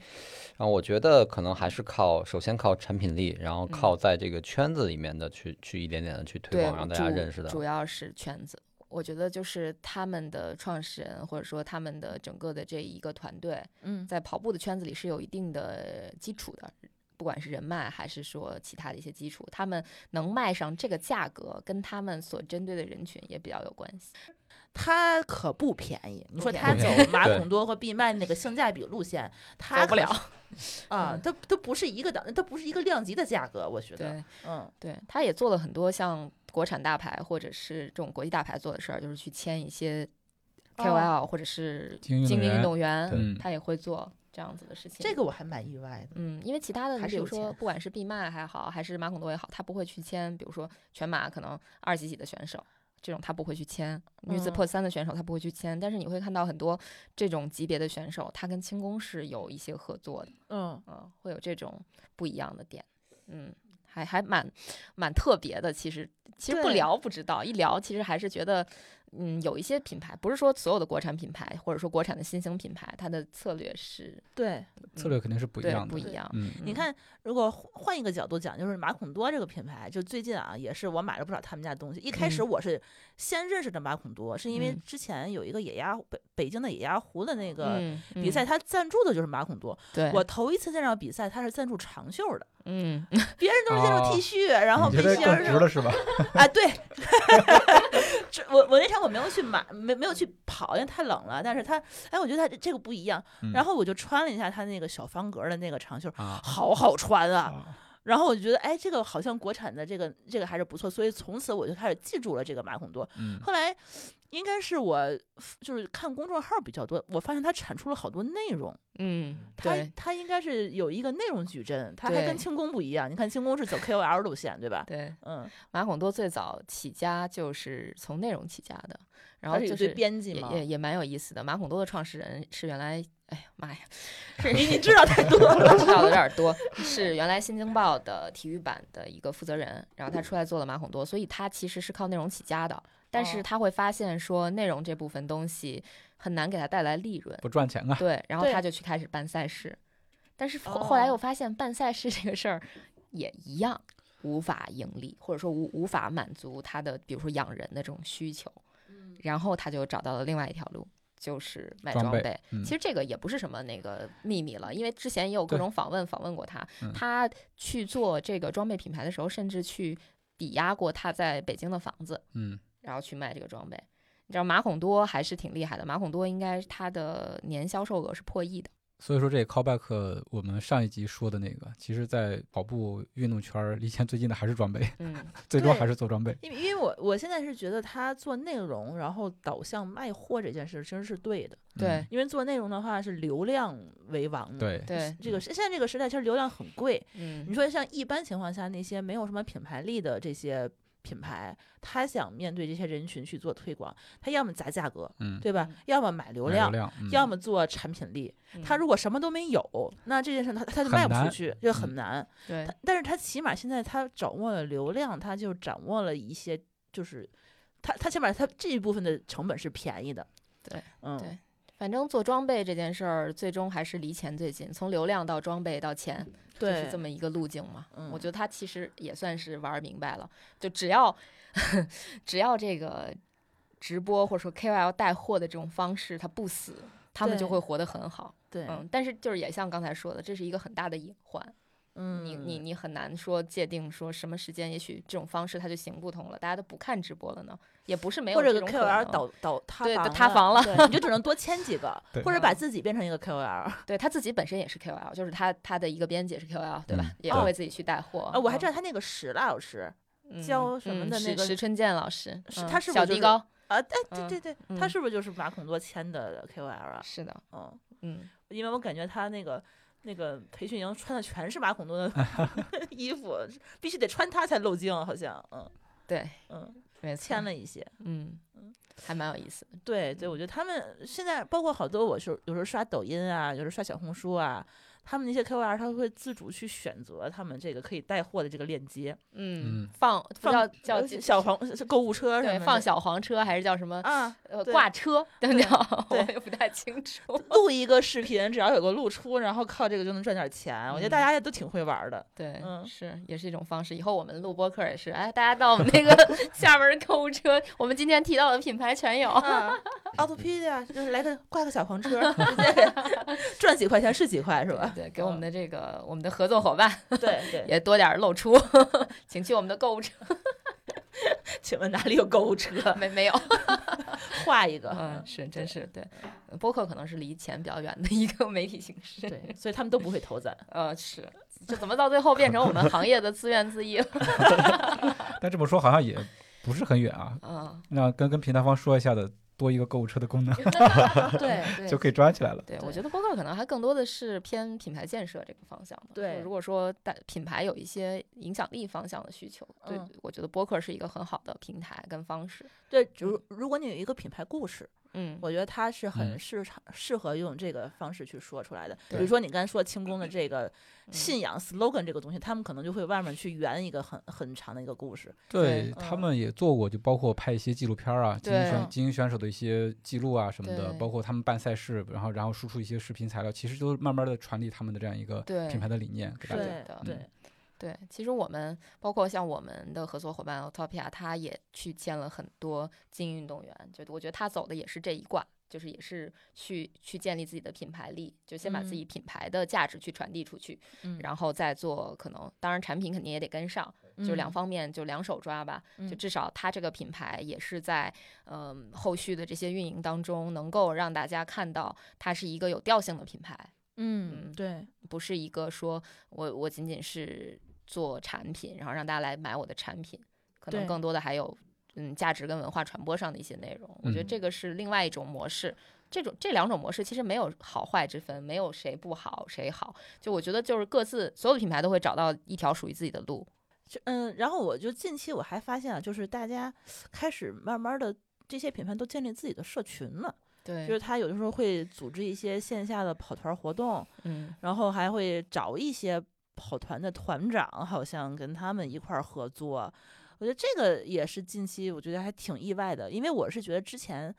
然后我觉得可能还是靠，首先靠产品力，然后嗯靠在这个圈子里面的去去一点点的去推广，让大家认识的。主要是圈子。我觉得就是他们的创始人，或者说他们的整个的这一个团队，嗯，在跑步的圈子里是有一定的基础的，不管是人脉还是说其他的一些基础，他们能卖上这个价格，跟他们所针对的人群也比较有关系。它可不便宜。你说它走 马对孔多和闭麦那个性价比路线，它可走不了啊，它都不是一个档，它不是一个量级的价格，我觉得。嗯，对，他也做了很多像国产大牌或者是这种国际大牌做的事儿，就是去签一些哦 KOL、或者是精英运动员他也会做这样子的事情。这个我还蛮意外的。嗯，因为其他的，你比如说，还是有钱不管是闭麦还好，还是马孔多也好，他不会去签，比如说全马可能二几几的选手，这种他不会去签；女子嗯破三的选手他不会去签。但是你会看到很多这种级别的选手，他跟轻功是有一些合作的，嗯，嗯，会有这种不一样的点，嗯，还还蛮蛮特别的。其实其实不聊不知道，一聊其实还是觉得。嗯，有一些品牌，不是说所有的国产品牌，或者说国产的新兴品牌，它的策略是对。策略肯定是不一样的。不一样。你看，如果换换一个角度讲，就是马孔多这个品牌，就最近啊，也是我买了不少他们家东西。一开始嗯我是先认识的马孔多，是因为嗯之前有一个野鸭北北京的野鸭湖的那个嗯比赛，，他赞助的就是马孔多。对，我头一次见到比赛，他是赞助长袖的，嗯，别人都是赞助哦 T 恤，然后背心儿是吧？啊，对，这我我那场我没有去买，没没有去跑，因为太冷了。但是它，哎，我觉得它这这个不一样。嗯然后我就穿了一下它那个小方格的那个长袖，啊好好穿啊。啊，然后我就觉得，哎，这个好像国产的这个这个还是不错，所以从此我就开始记住了这个马孔多。嗯，后来应该是我就是看公众号比较多，我发现它产出了好多内容。嗯，它对它应该是有一个内容矩阵，它还跟对轻功不一样。你看轻功是走 KOL 路线，对吧？对，嗯，马孔多最早起家就是从内容起家的，然后就是编辑嘛。也也也蛮有意思的。马孔多的创始人是原来，哎呀妈呀，你你知道太多了。知道的有点多，是原来《新京报》的体育版的一个负责人，然后他出来做了马孔多，所以他其实是靠内容起家的。但是哦他会发现说，内容这部分东西很难给他带来利润，不赚钱啊。对，然后他就去开始办赛事，但是后后来哦又发现办赛事这个事儿也一样无法盈利，或者说无无法满足他的比如说养人的这种需求，嗯然后他就找到了另外一条路。就是卖装备装备，嗯其实这个也不是什么那个秘密了，因为之前也有各种访问访问过他，嗯他去做这个装备品牌的时候，甚至去抵押过他在北京的房子，嗯，然后去卖这个装备。你知道马孔多还是挺厉害的，马孔多应该他的年销售额是破亿的。所以说这个 callback 我们上一集说的那个，其实，在跑步运动圈儿离钱最近的还是装备，嗯，最终还是做装备。因为因为我我现在是觉得他做内容，然后导向卖货这件事其实是对的，对因为做内容的话是流量为王嘛。对对，这个现在这个时代，其实流量很贵。嗯你说像一般情况下那些没有什么品牌力的这些品牌，他想面对这些人群去做推广，他要么砸价格，嗯，对吧？要么买流买量，量，嗯要么做产品力。他如果什么都没有，那这件事他他就卖不出去，就很嗯难。对但是他起码现在他掌握了流量，他就掌握了一些，就是他他起码他这一部分的成本是便宜的。对，嗯，对反正做装备这件事儿，最终还是离钱最近，从流量到装备到钱，就是，这么一个路径嘛。嗯我觉得他其实也算是玩儿明白了，就只要只要这个直播或者说 KOL 带货的这种方式，它不死，他们就会活得很好。对，嗯，但是就是也像刚才说的，这是一个很大的隐患。嗯，你你你很难说界定说什么时间，也许这种方式它就行不通了，大家都不看直播了呢，也不是没有或者个这种可 KOL 倒倒塌对房塌房了你就 只能多签几个，或者把自己变成一个 KOL。对他自己本身也是 KOL，就是他他的一个编辑也是 KOL，对吧？也会自己去带货。啊，我还知道道他那个史老师嗯教什么的那个石春健老师，是嗯他是不是就是小迪高？啊，哎，对嗯对对，嗯他是不是就是马孔多签的 KOL 啊？是的，嗯，嗯，因为我感觉他那个那个培训营穿的全是马孔多的 衣服，必须得穿它才露镜，好像，嗯对，嗯，没，签了一些。嗯嗯，还蛮有意思的。对对，我觉得他们现在包括好多，我是有时候刷抖音啊，有时候刷小红书啊，他们那些 KOL 他会自主去选择他们这个可以带货的这个链接，嗯嗯，放放叫呃小黄购物车什么放小黄车还是叫什么啊，呃挂车等对等，我也不太清楚。录一个视频，只要有个露出，然后靠这个就能赚点钱。我觉得大嗯家也都挺会玩的。对，嗯是也是一种方式。以后我们录播客也是，哎，大家到我们那个 下面的购物车，我们今天提到的品牌全有。啊，Autopedia 就是来个挂个小黄车，直接给 赚几块钱是几块是吧？对，给我们的这个我们的合作伙伴对对。也多点儿露出，请去我们的购物车。请问哪里有购物车？没没有，画一个。嗯，是真是对，播客可能是离钱比较远的一个媒体形式。对，所以他们都不会投咱。呃，是，这怎么到最后变成我们行业的自怨自艾了？但这么说好像也不是很远啊。嗯，那跟跟平台方说一下的，多一个购物车的功能 对 对就可以抓起来了。对，我对觉得播客可能还更多的是偏品牌建设这个方向的。对如果说大品牌有一些影响力方向的需求，对，嗯我觉得播客是一个很好的平台跟方式。对，如如果你有一个品牌故事，嗯，我觉得他是很嗯。适场适合用这个方式去说出来的。比如说你刚才说清宫的这个嗯。信仰 slogan 这个东西，他们可能就会外面去圆一个很很长的一个故事。对对。他们也做过，就包括拍一些纪录片儿啊，精英选精英选手的一些记录啊什么的，包括他们办赛事，然后然后输出一些视频材料，其实都慢慢的传递他们的这样一个品牌的理念给大家。对，其实我们包括像我们的合作伙伴 Autopia，他也去签了很多精英运动员，就我觉得他走的也是这一挂，就是也是去去建立自己的品牌力，就先把自己品牌的价值去传递出去，嗯，然后再做可能，当然产品肯定也得跟上，就两嗯。方面就两手抓吧，就嗯。至少它这个品牌也是在嗯、后续的这些运营当中，能够让大家看到它是一个有调性的品牌，嗯，嗯对，不是一个说我我仅仅是做产品，然后让大家来买我的产品，可能更多的还有嗯价值跟文化传播上的一些内容。我觉得嗯这个是另外一种模式。这种这两种模式其实没有好坏之分，没有谁不好谁好。就我觉得就是各自所有的品牌都会找到一条属于自己的路。就嗯，然后我就近期我还发现啊，就是大家开始慢慢的这些品牌都建立自己的社群了，对就是他有的时候会组织一些线下的跑团活动，嗯然后还会找一些跑团的团长，好像跟他们一块儿合作。我觉得这个也是近期我觉得还挺意外的，因为我是觉得之前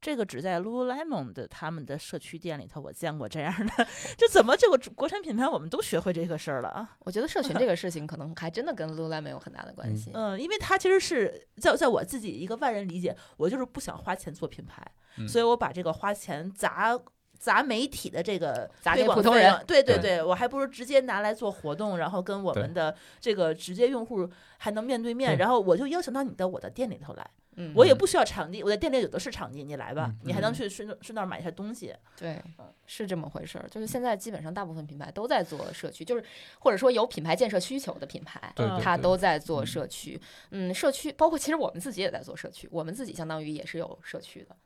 这个只在 Lululemon 的他们的社区店里头我见过这样的，就怎么这个国产品牌我们都学会这个事儿了啊？我觉得社群这 个事情可能还真的跟 Lululemon 有很大的关嗯系。嗯，因为它其实是在在我自己一个外人理解，我就是不想花钱做品牌，嗯所以我把这个花钱砸砸媒体的这个砸给普通人对对对对，我还不如直接拿来做活动，然后跟我们的这个直接用户还能面对面，然后我就邀请到你到我的店里头来，嗯，我也不需要场地，我的店里有的是场地，你来吧，嗯你还能嗯去顺顺道买一下东西。对，是这么回事儿。就是现在基本上大部分品牌都在做社区，就是或者说有品牌建设需求的品牌，它都在做嗯社区。嗯，社区包括其实我们自己也在做社区，我们自己相当于也是有社区的。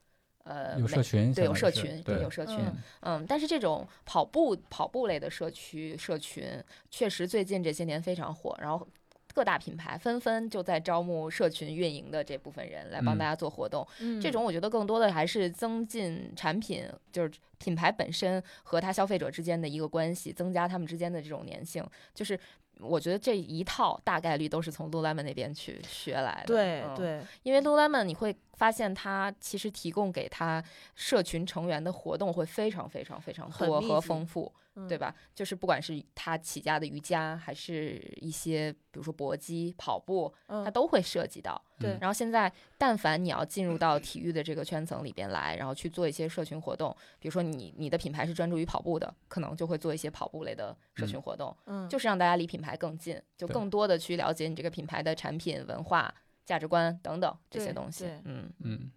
呃，有社群，对，有社群，对有社群，嗯嗯，但是这种跑步跑步类的社区社群，确实最近这些年非常火，然后各大品牌纷纷就在招募社群运营的这部分人来帮嗯大家做活动。嗯这种我觉得更多的还是增进产品，就是品牌本身和它消费者之间的一个关系，增加他们之间的这种粘性。就是我觉得这一套大概率都是从 Lululemon 那边去学来的。嗯，对对，因为 Lululemon 你会发现它其实提供给它社群成员的活动会非常非常非常多和丰富。对嗯？吧？就是不管是他起家的瑜伽，还是一些比如说搏击、跑步，它嗯，都会涉及到。对然后现在，但凡你要进入到体育的这个圈层里边来，然后去做一些社群活动，比如说你你的品牌是专注于跑步的，可能就会做一些跑步类的社群活动，嗯，就是让大家离品牌更近，就更多的去了解你这个品牌的产品、文化、价值观等等这些东西。嗯嗯，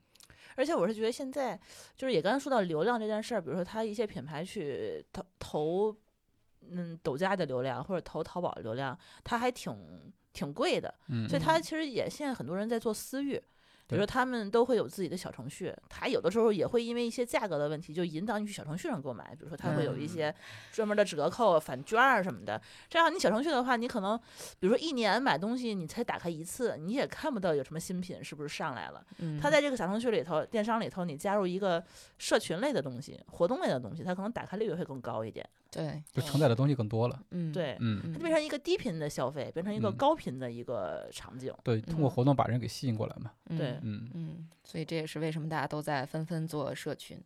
而且我是觉得现在就是也刚才说到流量这件事儿，比如说他一些品牌去投投，嗯，抖加的流量或者投淘宝的流量，它还挺挺贵的，嗯所以它嗯其实也现在很多人在做私域。比如说，他们都会有自己的小程序，他有的时候也会因为一些价格的问题，就引导你去小程序上购买。比如说，他会有一嗯些专门的折扣、返券儿什么的。这样，你小程序的话，你可能，比如说一年买东西，你才打开一次，你也看不到有什么新品是不是上来了。嗯，它在这个小程序里头，电商里头，你加入一个社群类的东西、活动类的东西，它可能打开率会更高一点。对，就承载的东西更多了。嗯，对，嗯，嗯它就变成一个低频的消费，变成一个嗯高频的一个场景。对，通过嗯活动把人给吸引过来嘛。嗯对嗯，嗯，所以这也是为什么大家都在纷纷做社群。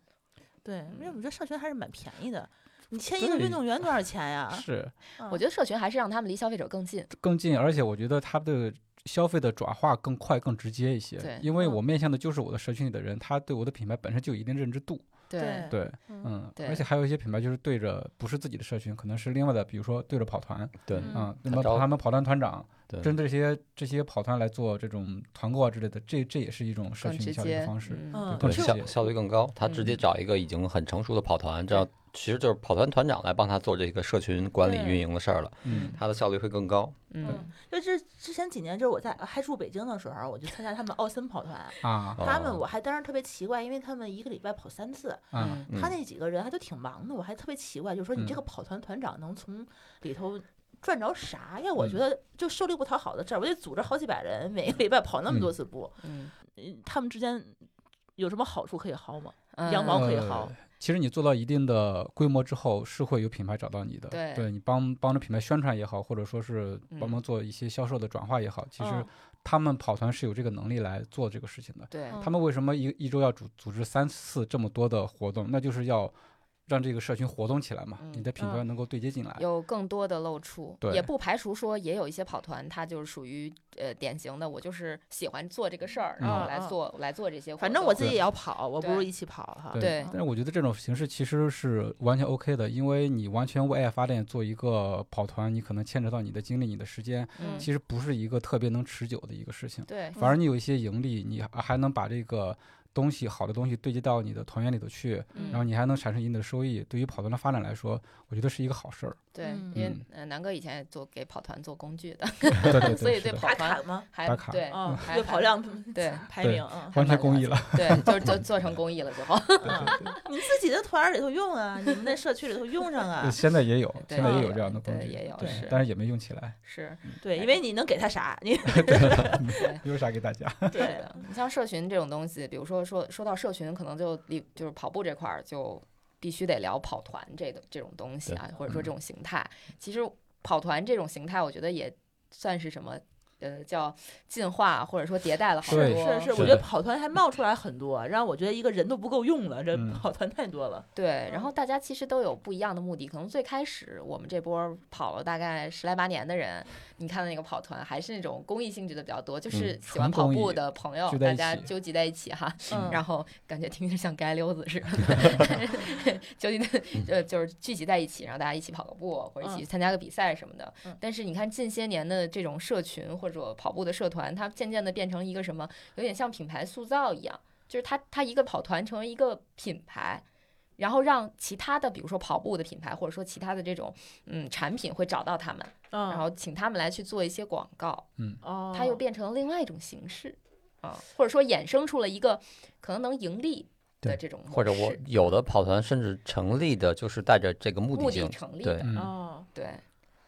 对，因为我觉得社群还是蛮便宜的。你签一个运动员多少钱呀？是嗯我觉得社群还是让他们离消费者更近。更近，而且我觉得它的消费的转化更快、更直接一些。对因为嗯我面向的就是我的社群里的人，他对我的品牌本身就有一定认知度。对对，嗯嗯，对而且还有一些品牌就是对着不是自己的社群，可能是另外的，比如说对着跑团，对嗯嗯，那么他们跑团团长对针对这些这些跑团来做这种团购啊之类的，这这也是一种社群营销的方式。嗯效效率更高。他直接嗯找一个已经很成熟的跑团，这样其实就是跑团团长来帮他做这个社群管理运营的事儿了，嗯，他的效率会更高。嗯就这之前几年，就是我在还住北京的时候，我就参加他们奥森跑团。啊。哦他们我还当时特别奇怪，因为他们一个礼拜跑三次，啊，嗯。他那几个人还都挺忙的，我还特别奇怪，就是说你这嗯。个跑团团长能从里头赚着啥呀？我觉嗯得就受力不讨好的事儿，我得组织好几百人，每个礼拜跑那么多嗯。次步，嗯，嗯他们之间有什么好处可以薅吗？羊毛可以薅呃其实你做到一定的规模之后，是会有品牌找到你的。对你帮帮着品牌宣传也好，或者说是帮嗯忙做一些销售的转化也好，其实嗯他们跑团是有这个能力来做这个事情的。对，嗯他们为什么一一周要组组织三次这么多的活动？那就是要让这个社群活动起来嘛，嗯你的品牌能够对接进来。有更多的露出，对也不排除说也有一些跑团，它就是属于呃典型的，我就是喜欢做这个事儿，然后来做来做这些。反正我自己也要跑，我不如一起跑哈。对但是我觉得这种形式其实是完全 OK 的，因为你完全为爱发电做一个跑团，你可能牵扯到你的精力、你的时间，嗯其实不是一个特别能持久的一个事情。对反而你有一些盈利，你还还能把这个东西好的东西对接到你的团员里头去，嗯然后你还能产生一定的收益。对于跑团的发展来说，我觉得是一个好事儿。对，嗯因为南哥以前也做给跑团做工具的，对对对，所以对跑团卡吗？还打卡对嗯，还对跑量对对排名，嗯，完全公益了。对，就就做成公益了之后，嗯 你自己的团里头用啊，你们那社区里头用上啊对，。现在也有，现在也也有这样的工具，对也有对但是也没用起来，是对，因为你能给他啥，你对。有啥给大家？对的，你像社群这种东西，比如说说说到社群，可能就离就是跑步这块儿就必须得聊跑团这个这种东西啊，或者说这种形态。其实跑团这种形态，我觉得也算是什么呃叫进化或者说迭代了好多。是是，是我觉得跑团还冒出来很多，让我觉得一个人都不够用了，这嗯跑团太多了。对，然后大家其实都有不一样的目的。可能最开始我们这波跑了大概十来八年的人，你看的那个跑团还是那种公益性质的比较多，就是嗯喜欢跑步的朋友，大家纠集在一起哈。嗯，然后感觉听着像街溜子似的，纠集的呃就是聚集在一起，然后大家一起跑个步，或者一起嗯参加个比赛什么的嗯。但是你看近些年的这种社群或者跑步的社团，它渐渐的变成一个什么，有点像品牌塑造一样，就是它它一个跑团成为一个品牌。然后让其他的，比如说跑步的品牌，或者说其他的这种嗯产品会找到他们，嗯，然后请他们来去做一些广告，嗯。哦，它又变成了另外一种形式啊，或者说衍生出了一个可能能盈利的对这种或者我。有的跑团甚至成立的就是带着这个目目的的性，对成立的，嗯，哦，对，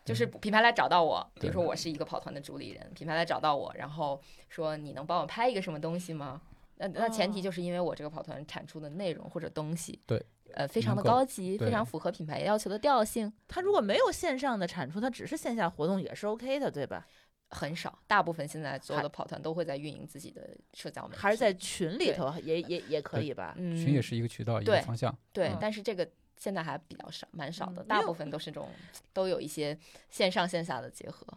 就是品牌来找到我，比如说我是一个跑团的主理人，品牌来找到我，然后说你能帮我拍一个什么东西吗？那那前提哦就是因为我这个跑团产出的内容或者东西，对，呃，非常的高级，非常符合品牌要求的调性，它如果没有线上的产出，它只是线下活动也是 OK 的，对吧？很少，大部分现在所有的跑团都会在运营自己的社交媒体，还是在群里头也也也可以吧？嗯，群也是一个渠道，一个对方向。对嗯，但是这个现在还比较少，蛮少的，嗯大部分都是这种都有一些线上线下的结合。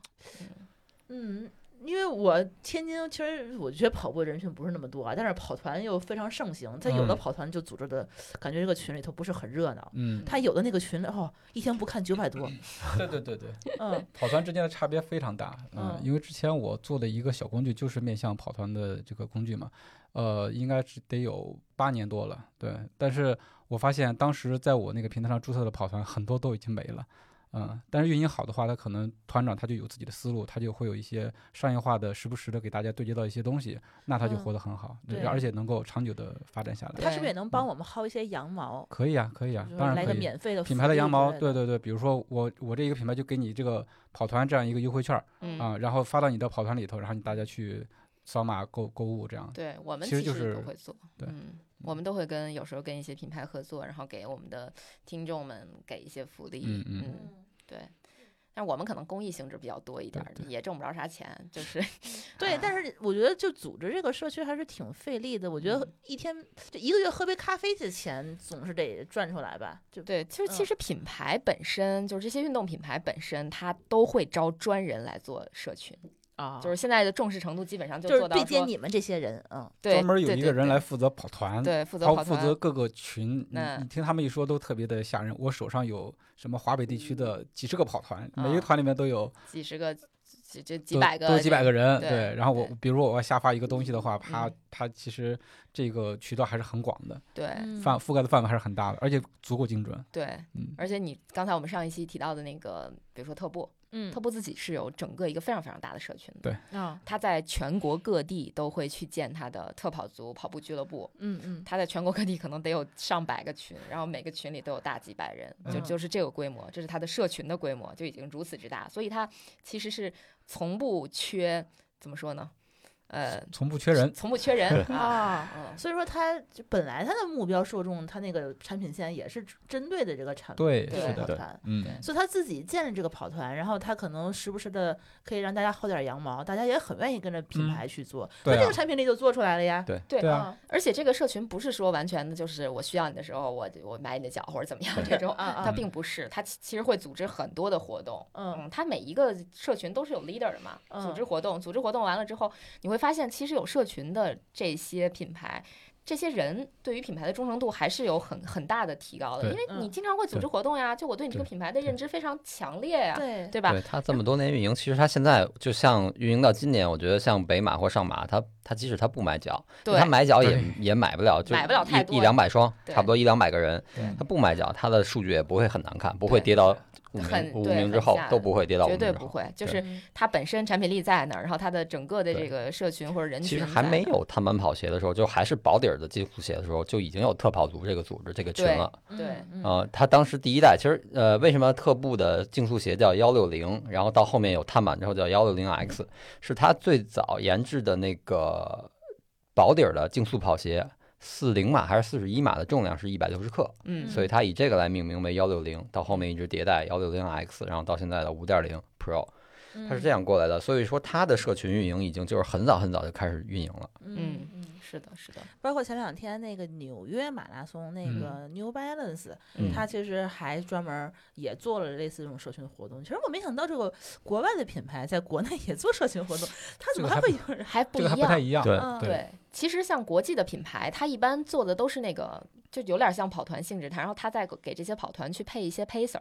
嗯，因为我天津其实我觉得跑步的人群不是那么多啊，但是跑团又非常盛行，在有的嗯跑团就组织的感觉这个群里头不是很热闹。嗯，他有的那个群里哦，一天不看九百多，对对对对，嗯 跑团之间的差别非常大。嗯嗯，因为之前我做的一个小工具就是面向跑团的这个工具嘛，呃，应该是得有八年多了。对，但是我发现当时在我那个平台上注册的跑团很多都已经没了。嗯，但是运营好的话，他可能团长他就有自己的思路，他就会有一些商业化的，时不时的给大家对接到一些东西，那他就嗯活得很好，对而且能够长久的发展下来。他是不是也能帮嗯我们薅一些羊毛？可以啊，可以啊当然可以。免费的品牌的羊毛，对对对，比如说我我这一个品牌就给你这个跑团这样一个优惠券啊，然后发到你的跑团里头，然后你大家去扫码购购物这样。对我们其实就是都会做。对嗯我们都会跟有时候跟一些品牌合作，然后给我们的听众们给一些福利。嗯嗯嗯，对。但是我们可能公益性质比较多一点也挣不着啥钱，就是 对，啊但是我觉得就组织这个社区还是挺费力的。我觉得一天就一个月喝杯咖啡的钱总是得赚出来吧？就对，其实其嗯实品牌本身，就是这些运动品牌本身，它都会招专人来做社群，啊就是现在的重视程度基本上就就是做到对接你们这些人，嗯，对专门有一个人对对对来负责跑团，对负责他跑团，负责各个群，你你听他们一说都特别的吓人。我手上有什么华北地区的几十个跑团，每一个啊团里面都有几十个、几这几百个、都有几百个人，对然后我比如说我要下发一个东西的话，它嗯它其实这个渠道还是很广的，对嗯范覆盖的范围还是很大的，而且足够精准。对，嗯，而且你刚才我们上一期提到的那个，比如说特步，嗯。特步自己是有整个一个非常非常大的社群的，对。嗯他在全国各地都会去建他的特跑族跑步俱乐部。嗯嗯。他在全国各地可能得有上百个群，然后每个群里都有大几百人，就嗯。就是这个规模，这是他的社群的规模就已经如此之大，所以他其实是从不缺怎么说呢？呃，从不缺人。从不缺人啊。所以说，他就本来他的目标受众，他那个产品线也是针对的这个产对，对是的，跑团，嗯，对所以他自己建了这个跑团，然后他可能时不时的可以让大家薅点羊毛，大家也很愿意跟着品牌去做，那这个，产品力就做出来了呀。对对而且这个社群不是说完全的就是我需要你的时候，我我买你的脚或者怎么样这种，啊啊它并不是，它其其实会组织很多的活动。嗯嗯，它每一个社群都是有 leader 的嘛，组织活动，组织活动完了之后，你会发现其实有社群的这些品牌。这些人对于品牌的忠诚度还是有很很大的提高的，因为你嗯经常会组织活动呀，就我对你这个品牌的认知非常强烈呀，对对吧？对他这么多年运营，其实他现在就像运营到今年，我觉得像北马或上马，他他即使他不买脚，对他买脚也也买不了，就买不了太多一一两百双，差不多一两百个人对，他不买脚，他的数据也不会很难看，不会跌到五很名五名之后都不会跌到五绝。对不会，就是嗯它本身产品力在那儿，然后它的整个的这个社群或者人群其实还没有碳板跑鞋的时候，就还是保底儿的竞速鞋的时候，就已经有特跑族这个组织这个群了。对嗯呃，他当时第一代，其实呃，为什么特步的竞速鞋叫幺六零，然后到后面有碳板之后叫幺六零 X，是他最早研制的那个薄底儿的竞速跑鞋，四零码还是四十一码的重量是一百六十克，嗯，所以它以这个来命名为幺六零，到后面一直迭代幺六零 X，然后到现在的五点零 Pro，它是这样，过来的。所以说它的社群运营已经就是很早很早就开始运营了。嗯。是的，是的，包括前两天那个纽约马拉松，那嗯个 New Balance，、嗯它其实还专门也做了类似这种社群活动。其实我没想到这个国外的品牌在国内也做社群活动，它怎么还会有人？还不一这个还不太样。一样。对嗯对，其实像国际的品牌，它一般做的都是那个，就有点像跑团性质，它然后它再给这些跑团去配一些 pacer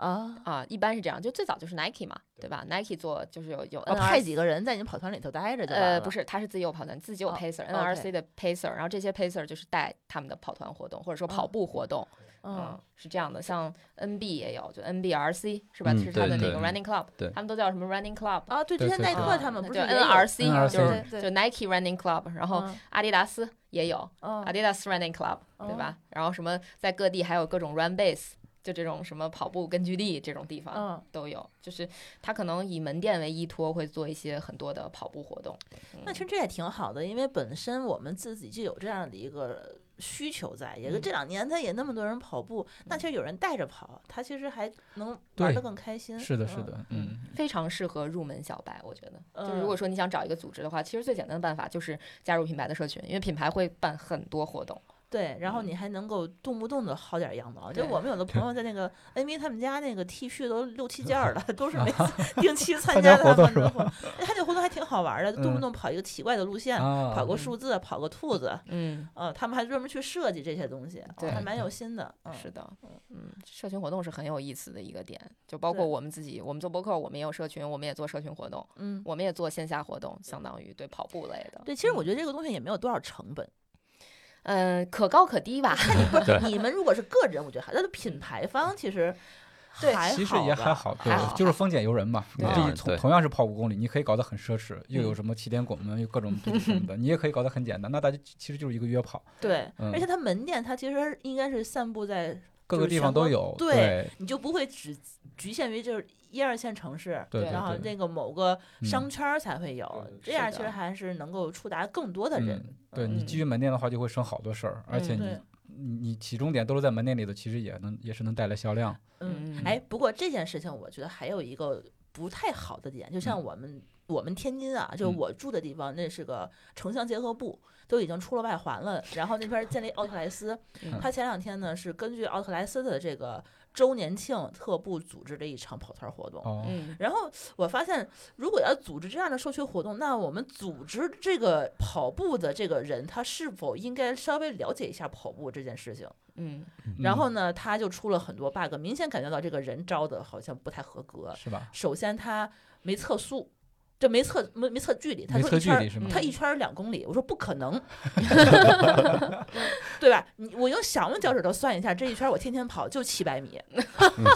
啊，啊，一般是这样。就最早就是 Nike 嘛，对吧？Nike 做就是有有派几个人在你跑团里头待着就完呃，不是，他是自己有跑团，自己有哦 pacer，NRC、OK 的 pacer，然后这些 pacer 就是带他们的跑团活动，或者说跑嗯步活动，嗯，是这样的。像 NB 也有，就 NBRC 是吧？嗯是他的那个 running club，对他们都叫什么 running club？啊，对，之前耐克他们不是就 NRC，NRC 就是就 Nike running club，然后嗯阿迪达斯也有嗯 Adidas running club，对吧？然后什么在各地还有各种 run base，就这种什么跑步根据地这种地方。嗯，都有，就是他可能以门店为依托，会做一些很多的跑步活动。那其实这也挺好的，因为本身我们自己就有这样的一个需求在，也是嗯这两年他也那么多人跑步，那其实有人带着跑，他其实还能玩对得更开心。是的，嗯是的，嗯，非常适合入门小白，我觉得。就是嗯如果说你想找一个组织的话，其实最简单的办法就是加入品牌的社群，因为品牌会办很多活动。对，然后你还能够动不动的薅点羊毛。就我们有的朋友在那个 NBA 他们家那个 T 恤都六七件儿了，都是每次 定期参参加加他们的活动。哎他这活动还挺好玩的，动不嗯动跑一个奇怪的路线，啊，跑个数字，跑个兔子，嗯，呃，他们还专门去设计这些东西，还蛮有心的。嗯，是的，嗯，社群活动是很有意思的一个点，就包括我们自己，我们做博客，我们也有社群，我们也做社群活动，嗯，我们也做线下活动，相当于对跑步类的。对，其实我觉得这个东西也没有多少成本。嗯，可高可低吧。对你们如果是个人，我觉得还，但是品牌方其实对还其实也还好，对还好，就是丰俭由人嘛。这同同样是跑五公里，你可以搞得很奢侈，又有嗯什么起点拱门，又各种什么的，你也可以搞得很简单。那大家其实就是一个约跑，对，嗯而且它门店它其实应该是散布在各个地方都有，对对你就不会只局限于就是一二线城市，对对然后对那个某个嗯商圈儿才会有，这样其实还是能够触达更多的人。嗯对嗯你基于门店的话，就会省好多事儿，而且嗯你你你起终点都是在门店里头，其实也能也是能带来销量。嗯，嗯哎，不过这件事情我觉得还有一个不太好的点，就像嗯我们、我们天津啊，就嗯我住的地方，那是个城乡结合部，都已经出了外环了，然后那边建立奥特莱斯，嗯他前两天呢是根据奥特莱斯的这个周年庆特步组织的一场跑团活动。哦，嗯然后我发现，如果要组织这样的社区活动，那我们组织这个跑步的这个人，他是否应该稍微了解一下跑步这件事情？嗯然后呢，他就出了很多 bug，明显感觉到这个人招的好像不太合格嗯。是吧？首先，他没测速，这没测没没测距离，他说一圈？他一圈两公里，我说不可能，对吧？你我用小用脚趾头算一下，这一圈我天天跑就七百米，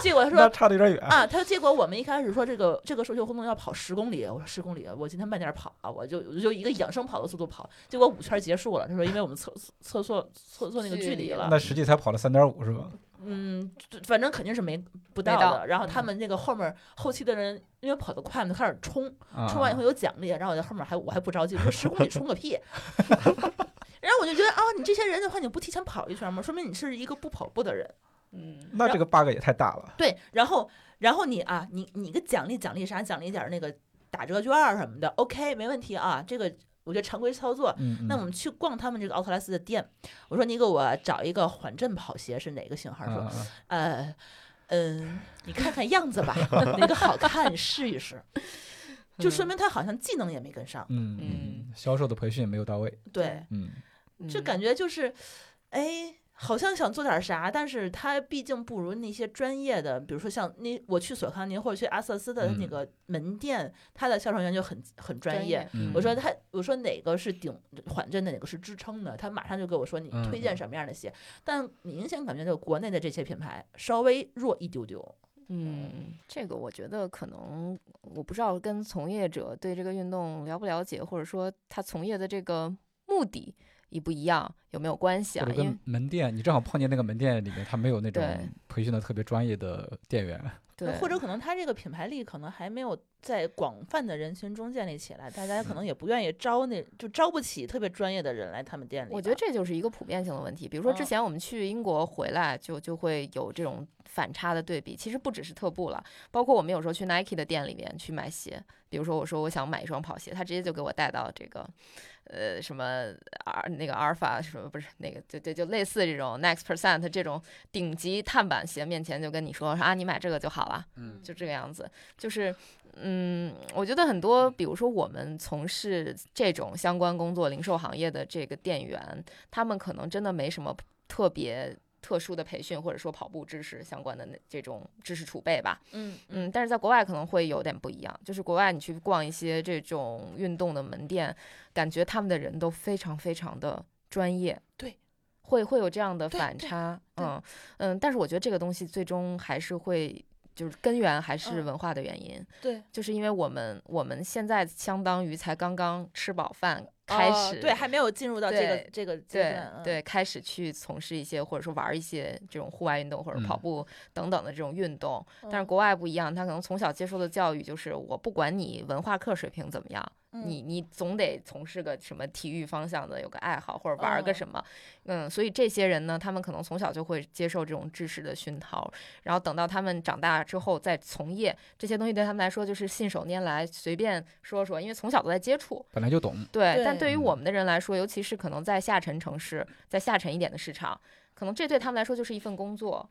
结果他说差的有点远。啊，他结果我们一开始说这个这个社区活动要跑十公里，我说十公里，我今天慢点跑啊，我就我就一个养生跑的速度跑，结果五圈结束了，他说因为我们测测错测错那个距离了，那实际才跑了三点五是吧？嗯，反正肯定是没不到的。然后他嗯们那个后面后期的人，因为跑得快嘛，就开始冲，啊，冲完以后有奖励，然后我在后面还我还不着急，我说十公里冲个屁。然后我就觉得啊，你这些人的话，你不提前跑一圈吗？说明你是一个不跑步的人。嗯那这个 bug 也太大了。对，然后然后你啊，你你个奖励奖励啥？奖励点儿那个打折券儿什么的，OK，没问题啊，这个我觉得常规操作。嗯，嗯那我们去逛他们这个奥特莱斯的店，我说你给我找一个缓震跑鞋是哪个型号？说呃，嗯，你看看样子吧，哪个好看你试一试，就说明他好像技能也没跟上。嗯嗯嗯嗯，销售的培训也没有到位。对，嗯，这感觉就是，哎，好像想做点啥，但是他毕竟不如那些专业的，比如说像那我去索康尼或者去阿瑟斯的那嗯个门店，他的销售员就很很专业。嗯我说他，我说哪个是顶缓震的，哪个是支撑的，他马上就给我说你嗯推荐什么样的鞋。但明显感觉就国内的这些品牌稍微弱一丢丢。嗯，这个我觉得可能我不知道跟从业者对这个运动了不了解，或者说他从业的这个目的一不一样，有没有关系啊因为跟门店，你正好碰见那个门店里面，他没有那种培训的特别专业的店员。对，或者可能他这个品牌力可能还没有在广泛的人群中建立起来，大家可能也不愿意招那就招不起特别专业的人来他们店里。我觉得这就是一个普遍性的问题。比如说之嗯前我们去英国回来，就就会有这种反差的对比。其实不只是特步了，包括我们有时候去 Nike 的店里面去买鞋，比如说我说我想买一双跑鞋，他直接就给我带到这个。呃，什么阿那个阿尔法什么不是那个就就就类似这种 Next Percent 这种顶级碳板鞋面前就跟你说说啊，你买这个就好了，嗯。就这个样子，就是，嗯，我觉得很多，比如说我们从事这种相关工作，零售行业的这个店员，他们可能真的没什么特别特殊的培训，或者说跑步知识相关的那这种知识储备吧。嗯嗯，但是在国外可能会有点不一样，就是国外你去逛一些这种运动的门店，感觉他们的人都非常非常的专业。对。会会有这样的反差，嗯嗯，但是我觉得这个东西最终还是会，就是根源还是嗯文化的原因，对就是因为我们我们现在相当于才刚刚吃饱饭，开始、哦对还没有进入到这个这个阶对段。嗯对，开始去从事一些或者说玩一些这种户外运动或者跑嗯步等等的这种运动。但是嗯国外不一样，他可能从小接受的教育就是我不管你文化课水平怎么样，嗯你你总得从事个什么体育方向的，有个爱好或者玩个嗯什么。嗯，所以这些人呢，他们可能从小就会接受这种知识的熏陶，然后等到他们长大之后再从业，这些东西对他们来说就是信手拈来，随便说说，因为从小都在接触。本来就懂。对，但对于我们的人来说，尤其是可能在下沉城市，在下沉一点的市场，可能这对他们来说就是一份工作。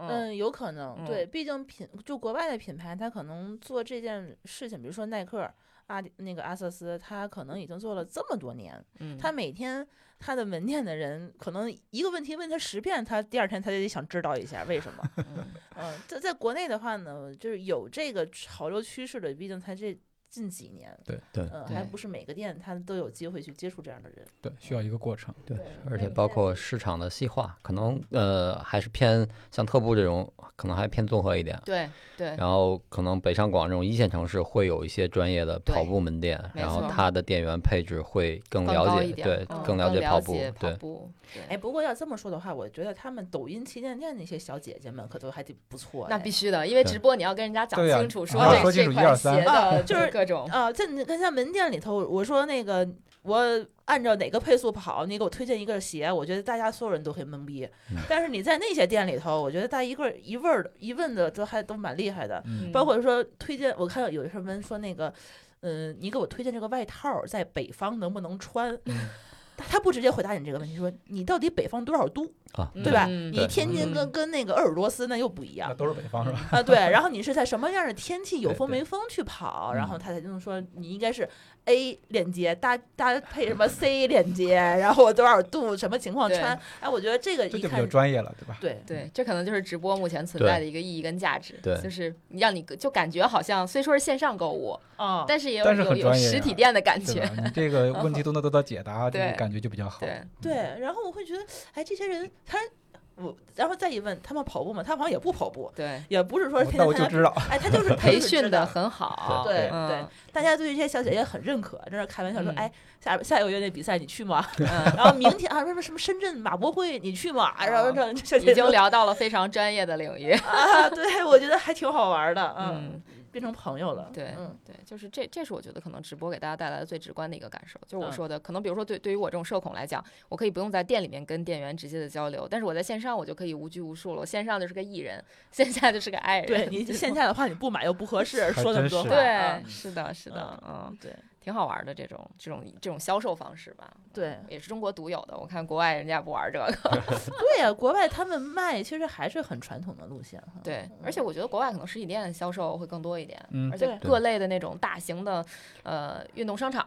嗯嗯，有可能，嗯对，毕竟品就国外的品牌，它可能做这件事情，比如说耐克、阿迪那个阿瑟斯，他可能已经做了这么多年，嗯，他每天他的门店的人可能一个问题问他十遍，他第二天他就得想知道一下为什么。嗯嗯，在在国内的话呢，就是有这个潮流趋势的，毕竟他这近几年，对对嗯，还不是每个店他都有机会去接触这样的人。对，需要一个过程。对对，而且包括市场的细化，可能呃还是偏像特步这种，可能还偏综合一点。对对然后可能北上广这种一线城市会有一些专业的跑步门店，然后错它的店员配置会更更了解，一点，对，嗯更了解跑步，对哎，不过要这么说的话，我觉得他们抖音旗舰店那些小姐姐们可都还挺不错。那必须的，因为直播你要跟人家讲清楚，说啊这说清楚一这款二三鞋的啊就是各种，啊，在你看像门店里头，我说那个我按照哪个配速跑，你给我推荐一个鞋，我觉得大家所有人都会懵逼。嗯但是你在那些店里头，我觉得大家一个一问儿一问的都还都蛮厉害的，嗯包括说推荐，我看到有什么说那个，嗯、你给我推荐这个外套在北方能不能穿？嗯他他不直接回答你这个问题，说你到底北方多少度，啊，对吧？嗯你天津跟嗯跟那个鄂尔多斯那又不一样那都是北方是吧？啊，对。然后你是在什么样的天气有风没风去跑，然嗯后他才能说你应该是 A 链接搭搭配什么 C 链接，然后我多少度什么情况穿？哎，我觉得这个一看这就比较专业了，对吧？对对，这可能就是直播目前存在的一个意义跟价值，对就是让你就感觉好像虽说是线上购物，啊，但是也有是有实体店的感觉，？你这个 问题都能得到解答，这个感觉就比较好。对，对，然后我会觉得，哎，这些人他我，然后再一问他们跑步吗？他好像也不跑步，对，也不是说天天参加那我就知道，哎，他就是 培训的的。很好，对对嗯，大家对这些小姐姐很认可，在那开玩笑说：“嗯哎，下下个月那比赛你去吗？嗯然后明天啊，什么什么深圳马博会你去吗？”然后这这小姐姐说已经聊到了非常专业的领域，啊，对我觉得还挺好玩的，嗯，嗯，变成朋友了，对嗯对，就是这，这是我觉得可能直播给大家带来的最直观的一个感受。就是我嗯说的，可能比如说对对于我这种社恐来讲，我可以不用在店里面跟店员直接的交流，但是我在线上我就可以无拘无束了。我线上就是个艺人，线下就是个爱人。对 你线下的话你不买又不合适，说那么多话，对啊，是的，是的，嗯，对挺好玩的这种这种这种销售方式吧，对也是中国独有的。我看国外人家不玩这个，对呀，国外他们卖其实还是很传统的路线哈，对，嗯。而且我觉得国外可能实体店销售会更多一点，嗯而且各类的那种大型的呃运动商场，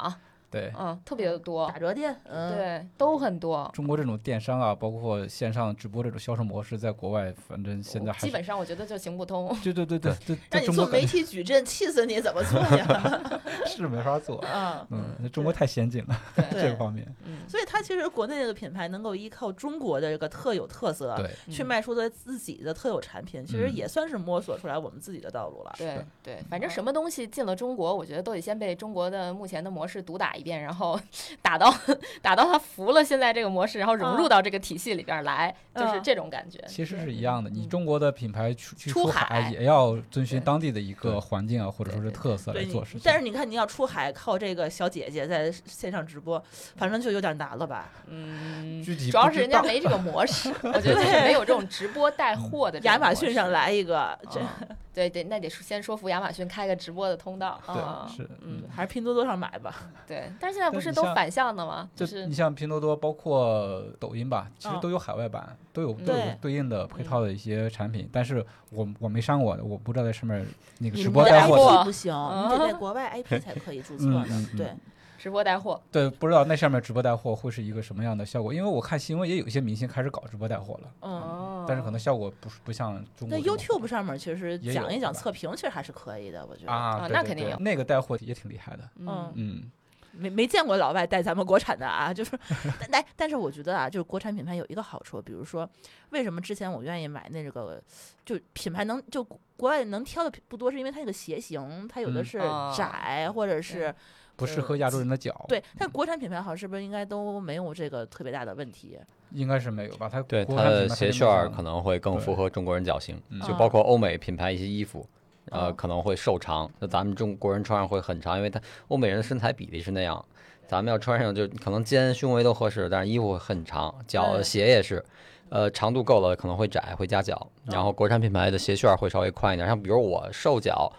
对。嗯，特别的多打，折店，嗯，对，都很多。中国这种电商啊，包括线上直播这种销售模式，在国外反正现在基本上我觉得就行不通。对对对对对，在让你做媒体矩阵，气死你，怎么做呀？是没法做。啊，嗯，那中国太先进了对 这个方面。嗯，所以它其实国内这个品牌能够依靠中国的这个特有特色，对，去卖出的自己的特有产品，其实嗯也算是摸索出来我们自己的道路了。对对，反正什么东西进了中国，我觉得都得先被中国的目前的模式毒打一遍，然后 打到打到他服了现在这个模式，然后融入啊到这个体系里边来，就是啊这种感觉。其实是一样的。你嗯中国的品牌出去出出海海也要遵循当地的一个环境啊，或者说是特色来做事情。但是你看，你要出海靠这个小姐姐在线上直播，反正就有点难了吧？嗯，具体主要是人家没这个模式，我觉得就是没有这种直播带货的亚马逊上来一个，这啊对对，那得先说服亚马逊开个直播的通道啊。对是嗯，还是拼多多上买吧。对。但是现在不是都反向的吗？就就是你像拼多多，包括抖音吧，其实嗯都有海外版，都有都有对对应的配套的一些产品。但是我我没上过，我不知道在上面那个直播带货不行，你得在啊国外 IP 才可以注册的嗯嗯。嗯对，直播带货，对，不知道那上面直播带货会是一个什么样的效果？因为我看新闻也有一些明星开始搞直播带货了，嗯。哦但是可能效果不是不像中那国那 YouTube 上面其实讲一讲测评，其实还是可以的，我觉得。啊，那肯定有那个带货也挺厉害的。嗯嗯，没没见过老外带咱们国产的啊，就是，但但但是我觉得啊，就是国产品牌有一个好处，比如说，为什么之前我愿意买那个，就品牌能就国外能挑的不多，是因为它那个鞋型，它有的嗯是哦窄，或者是不适合亚洲人的脚。，对，但国产品牌好像是不是应该都没有这个特别大的问题？应该是没有吧？它对它的鞋楦可能会更符合中国人脚型，嗯就包括欧美品牌一些衣服，呃，嗯可能会瘦长，那咱们中国人穿上会很长，因为他欧美人的身材比例是那样，咱们要穿上就可能肩胸围都合适，但是衣服会很长，脚对鞋也是。呃，长度够了可能会窄，会夹脚。然后国产品牌的鞋楦儿会稍微宽一点，像比如我瘦脚，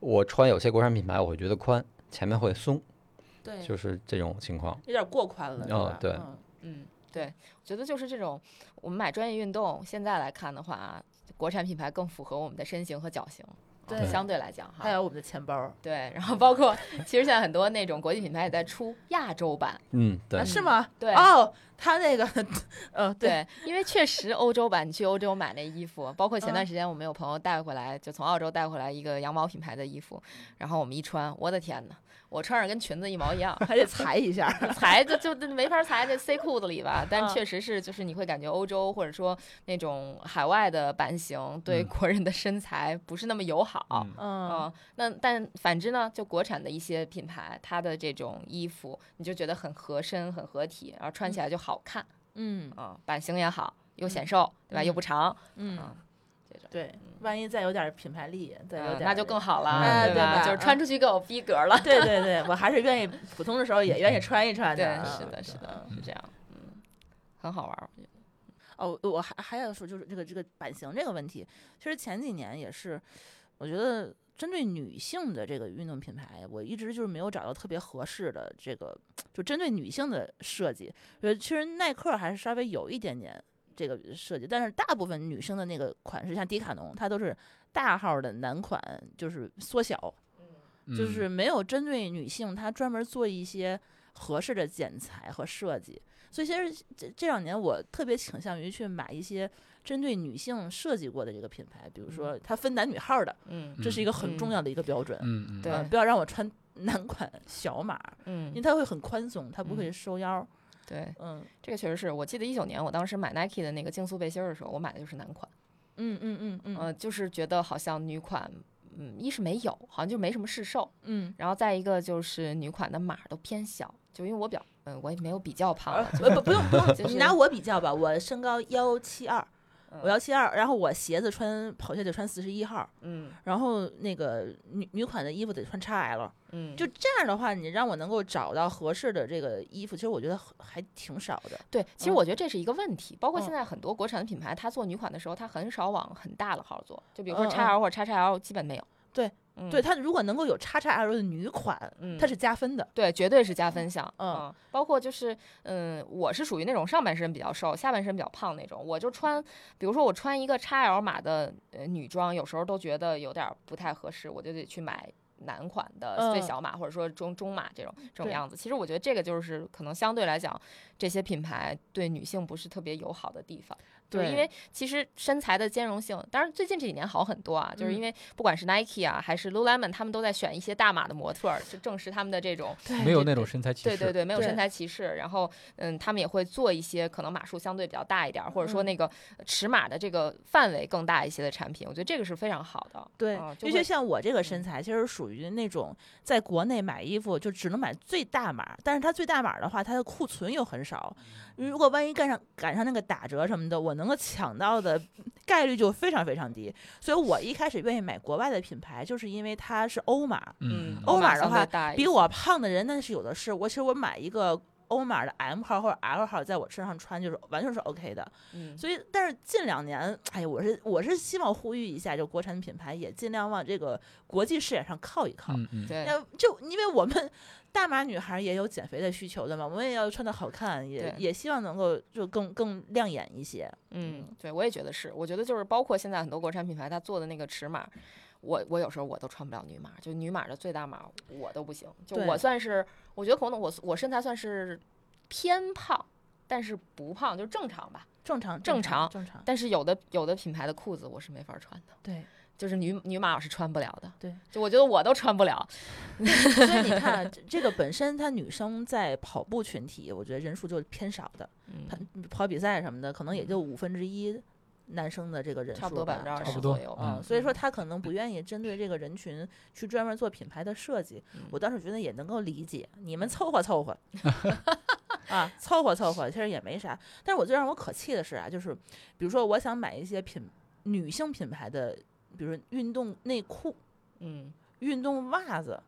我穿有些国产品牌我会觉得宽，前面会松，对就是这种情况。有点过宽了，嗯？哦对嗯嗯，对，我觉得就是这种，我们买专业运动，现在来看的话，国产品牌更符合我们的身形和脚型。对相对来讲哈，还有我们的钱包，对，然后包括其实现在很多那种国际品牌也在出亚洲版，嗯，对啊，是吗？对哦，他那个，呃，对，对，因为确实欧洲版，你去欧洲买那衣服，包括前段嗯时间我们有朋友带回来，就从澳洲带回来一个羊毛品牌的衣服，然后我们一穿，我的天呐，我穿上跟裙子一毛一样，还得裁一下，裁就就就没法裁，得塞裤子里吧。但嗯确实是，就是你会感觉欧洲或者说那种海外的版型对嗯国人的身材不是那么友好。嗯嗯嗯，那但反之呢，就国产的一些品牌，它的这种衣服，你就觉得很合身、很合体，然后穿起来就好看嗯啊、版型也好，又显瘦，对吧？又不长，嗯，嗯，这种。对，万一再有点品牌力，再有点，嗯那就更好了，哎对吧？就是穿出去更有逼格了。对对对，我还是愿意普通的时候也愿意穿一穿对的，，是的，是的，是这样，嗯，很好玩儿。我觉得哦，我还还要说，就是这个这个版型这个问题，其实前几年也是，我觉得针对女性的这个运动品牌，我一直就是没有找到特别合适的这个，就针对女性的设计。呃，其实耐克还是稍微有一点点这个设计，但是大部分女生的那个款式，像迪卡侬，它都是大号的男款，就是缩小，就是嗯没有针对女性，它专门做一些合适的剪裁和设计。所以其实这这两年我特别倾向于去买一些针对女性设计过的这个品牌，比如说它分男女号的，嗯这是一个很重嗯要的一个标准。嗯嗯对呃不要让我穿 男款小码，因为嗯，它会很宽松，它不会嗯收腰。对，嗯。这个确实是我记得一九年我当时买 Nike 的那个竞速背心儿的时候，我买的就是男款，嗯嗯嗯嗯。呃，就是觉得好像女款。嗯，一是没有，好像就没什么市售，嗯，然后再一个就是女款的码都偏小，就因为我比较，嗯，我也没有比较胖呃了，就不不不用不用，就是你拿我比较吧，我身高幺七二，嗯我幺七二，然后我鞋子穿跑鞋得穿四十一号，嗯。然后那个女女款的衣服得穿 XL，嗯，就这样的话，你让我能够找到合适的这个衣服，其实我觉得还挺少的。对，其实嗯。我觉得这是一个问题，包括嗯。现在很多国产的品牌，它做女款的时候，它很少往很大的号做，就比如说嗯 XL 或者 XXL 基本没有。对，嗯对，它如果能够有叉叉 L 的女款，嗯，它是加分的。对，绝对是加分项。嗯包括就是，嗯，我是属于那种上半身比较瘦，下半身比较胖那种。我就穿，比如说我穿一个叉 L 码的呃女装，有时候都觉得有点儿不太合适，我就得去买男款的最嗯小码，或者说中中码这种这种样子。其实我觉得这个就是可能相对来讲，这些品牌对女性不是特别友好的地方。就是因为其实身材的兼容性，当然最近这几年好很多啊，就是因嗯为不管是 Nike 啊，还是 Lululemon，他们都在选一些大码的模特儿，就证实他们的这种对没有那种身材歧视。对对对，没有身材歧视。然后，嗯，他们也会做一些可能码数相对比较大一点儿，或者说嗯那个尺码的这个范围更大一些的产品。我觉得这个是非常好的。对尤其像我这个身材，其实属于那种在国内买衣服就只能买最大码，但是它最大码的话，它的库存又很少。如果万一赶上赶上那个打折什么的，我能够抢到的概率就非常非常低。所以我一开始愿意买国外的品牌，就是因为它是欧码，嗯，欧码的话比我胖的人那是有的是。我其实我买一个欧码的 M 号或者 L 号，在我身上穿就是完全是 OK 的。嗯，所以，但是近两年，哎呀，我是我是希望呼吁一下，就国产品牌也尽量往这个国际视野上靠一靠。嗯嗯，对，就因为我们大码女孩也有减肥的需求的嘛，我们也要穿的好看，也也希望能够就更更亮眼一些。嗯，对，我也觉得是。我觉得就是包括现在很多国产品牌，它做的那个尺码，我我有时候我都穿不了女码，就女码的最大码我都不行。就我算是，我觉得可能我我身材算是偏胖，但是不胖，就正常吧。正常正常正常，但是有的有的品牌的裤子我是没法穿的，对。就是女女码我是穿不了的。对，就我觉得我都穿不了。所以你看，这这个本身它女生在跑步群体，我觉得人数就偏少的，跑嗯，跑比赛什么的，可能也就五分之一男生的这个人数，差不多百分之二十左右。嗯，所以说他可能不愿意针对这个人群去专门做品牌的设计。嗯我当时觉得也能够理解，你们凑合凑合 啊，凑合凑合，其实也没啥。但是我最让我可气的是啊，就是比如说我想买一些品女性品牌的，比如说运动内裤、嗯运动袜子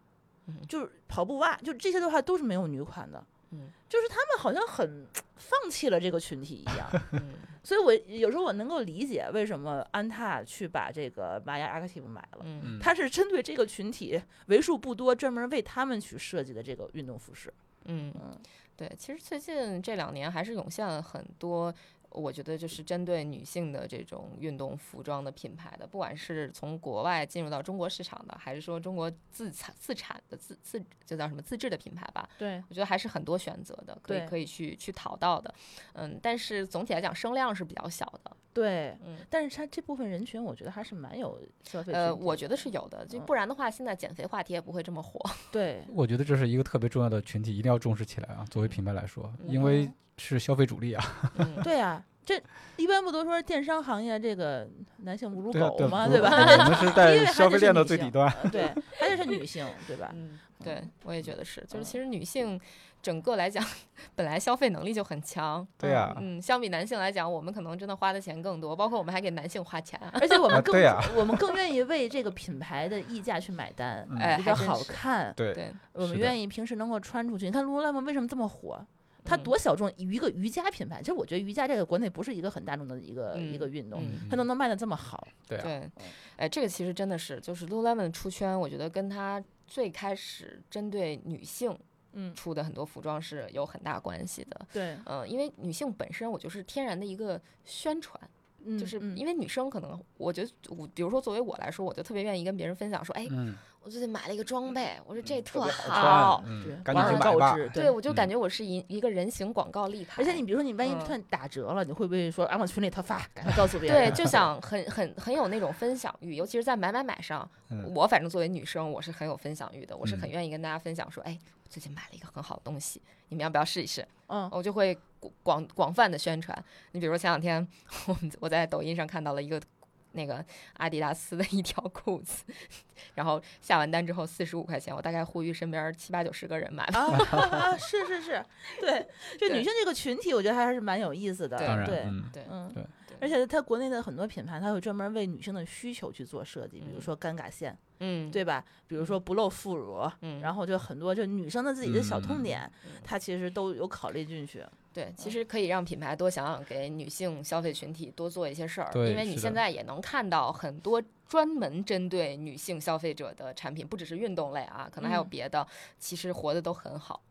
嗯，就是跑步袜，就这些的话都是没有女款的。嗯就是他们好像很放弃了这个群体一样，嗯 所以我有时候我能够理解为什么安踏去把这个玛雅 Active 买了。嗯嗯，它是针对这个群体为数不多，专门为他们去设计的这个运动服饰。嗯，嗯，对，其实最近这两年还是涌现了很多我觉得就是针对女性的这种运动服装的品牌的，不管是从国外进入到中国市场的，还是说中国自产自产的自自就叫什么自制的品牌吧，对我觉得还是很多选择的，可以可以去去淘到的。嗯，但是总体来讲声量是比较小的。对，嗯，但是它这部分人群，我觉得还是蛮有消费。呃，我觉得是有的，就嗯不然的话，现在减肥话题也不会这么火。对我觉得这是一个特别重要的群体，一定要重视起来啊！作为品牌来说，因为嗯是消费主力啊。嗯，对啊，这一般不都说电商行业这个男性不如对啊对狗吗？对吧？我们是因在消费链的女性最底端。呃对，还得是女性，对吧？嗯，对，我也觉得是，就是嗯其实女性整个来讲，本来消费能力就很强。对呀、嗯，相比男性来讲，我们可能真的花的钱更多，包括我们还给男性花钱。而且我啊们更、我们更愿意为这个品牌的溢价去买单，嗯哎，比较好看。对对，我们愿意平时能够穿出去。你看 Lululemon 为什么这么火？它嗯多小众一个瑜伽品牌，其实我觉得瑜伽这个国内不是一个很大众的一个、一个嗯运动，嗯它都能卖的这么好。对啊，对，哎，这个其实真的是，就是 Lululemon 出圈，我觉得跟它最开始针对女性嗯，出的很多服装是有很大关系的。对，嗯、因为女性本身，我就是天然的一个宣传，嗯就是嗯因为女生可能，我觉得我，比如说作为我来说，我就特别愿意跟别人分享说，哎，嗯，我最近买了一个装备，我说这特别好，赶紧。告之，对，我就嗯感觉我是一一个人形广告立牌，而且你比如说你万一嗯突然打折了，你会不会说啊往群里头发，赶快告诉别人？对，就 想很很很有那种分享欲，尤其是在买买买上，嗯我反正作为女生，我是很有分享欲的，我是很嗯愿意跟大家分享说，哎，我最近买了一个很好的东西，你们要不要试一试？嗯，我就会广广广泛的宣传。你比如说前两天，我们我在抖音上看到了一个那个阿迪达斯的一条裤子，然后下完单之后四十五块钱，我大概呼吁身边七八九十个人买吧。啊，是是是，对，就女性这个群体，我觉得还是蛮有意思的。对当然，对，嗯，对，嗯对，而且它国内的很多品牌，它会专门为女性的需求去做设计，比如嗯说尴尬线，嗯，对吧？比如说不露副乳，嗯，然后就很多就女生的自己的小痛点，嗯它其实都有考虑进去。对，其实可以让品牌多想想给女性消费群体多做一些事儿，对因为你现在也能看到很多专门针对女性消费者的产品，不只是运动类啊，可能还有嗯。别的，其实活的都很好，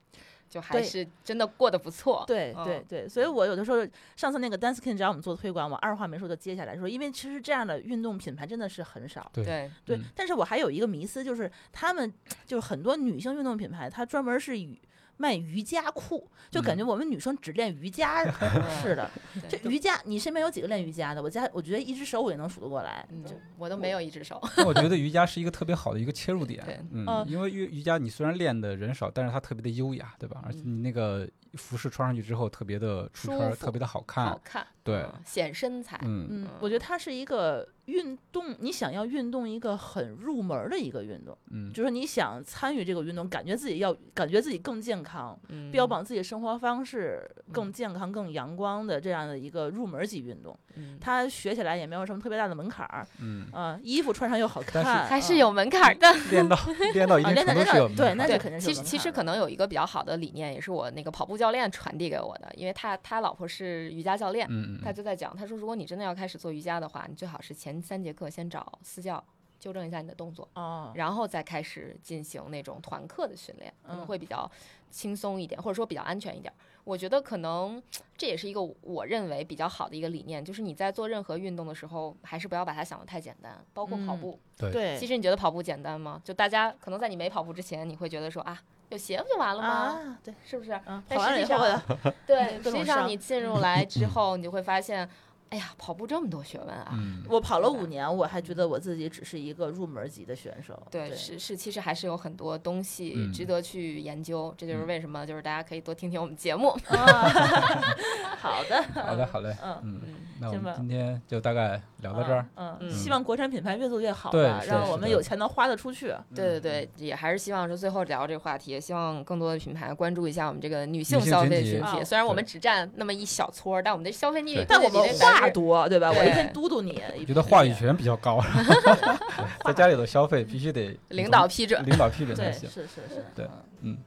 就还是真的过得不错。对嗯对对，所以我有的时候上次那个 Danskin 找我们做推广，我二话没说就接下来说，因为其实这样的运动品牌真的是很少。对对，对，嗯但是我还有一个迷思，就是他们就是很多女性运动品牌，它专门是以卖瑜伽裤，就感觉我们女生只练瑜伽 似的。这对瑜伽，你身边有几个练瑜伽的？我家我觉得一只手我也能数得过来。嗯，我都没有一只手。那我觉得瑜伽是一个特别好的一个切入点 对，嗯嗯，因为瑜瑜伽你虽然练的人少，但是它特别的优雅，对吧？而且嗯你那个服饰穿上去之后特别的出圈特别的好好看，看，对。嗯，显身材，嗯，我觉得它是一个运动，你想要运动一个很入门的一个运动，嗯，就是你想参与这个运动，感觉自己要感觉自己更健康，嗯，标榜自己生活方式更嗯。健康、更阳光的这样的一个入门级运动。嗯，它学起来也没有什么特别大的门槛儿，嗯，啊，衣服穿上又好看，还是嗯有门槛儿的。练到练到一啊定程度对对那是肯定，是其实其实可能有一个比较好的理念，也是我那个跑步教练传递给我的，因为他他老婆是瑜伽教练，他就在讲，他说如果你真的要开始做瑜伽的话，你最好是前三节课先找私教纠正一下你的动作，哦，然后再开始进行那种团课的训练，可能嗯会比较轻松一点，或者说比较安全一点。我觉得可能这也是一个我认为比较好的一个理念，就是你在做任何运动的时候，还是不要把它想得太简单，包括跑嗯步。对对，其实你觉得跑步简单吗？就大家可能在你没跑步之前，你会觉得说啊，有鞋不就完了吗？啊，对，是不是？嗯，但跑完以 实际上后，对，实际上你进入来之后，你就会发现，哎呀，跑步这么多学问啊！嗯，我跑了五年，我还觉得我自己只是一个入门级的选手。对，是是，其实还是有很多东西嗯值得去研究，这就是嗯为什么就是大家可以多听听我们节目。啊 好的，好的好嘞，嗯。嗯，嗯，那我们今天就大概聊到这儿，嗯，嗯希望国产品牌越做越好吧，让我们有钱能花得出去。对对对，也还是希望说最后聊这个话题，也希望更多的品牌关注一下我们这个女性消费群啊体。虽然我们只占那么一小撮儿，但我们的消费力，但我们话话多，对吧？我一对天嘟嘟你，我觉得话语权比较高，对 在家里头消费必须得领导批准。领导批准才，行是。是是，对嗯嗯，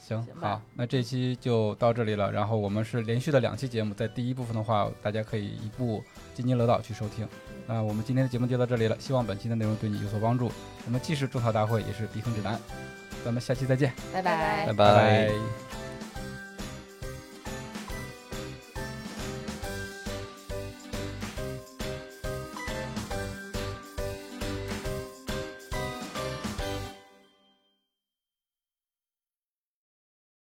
行行好，那这期就到这里了。然后我们是连续的两期节目，在第一部分的话，大家可以一步津津乐道去收听。那我们今天的节目就到这里了，希望本期的内容对你有所帮助。我们既是种草大会，也是避坑指南。咱们下期再见，拜拜拜拜拜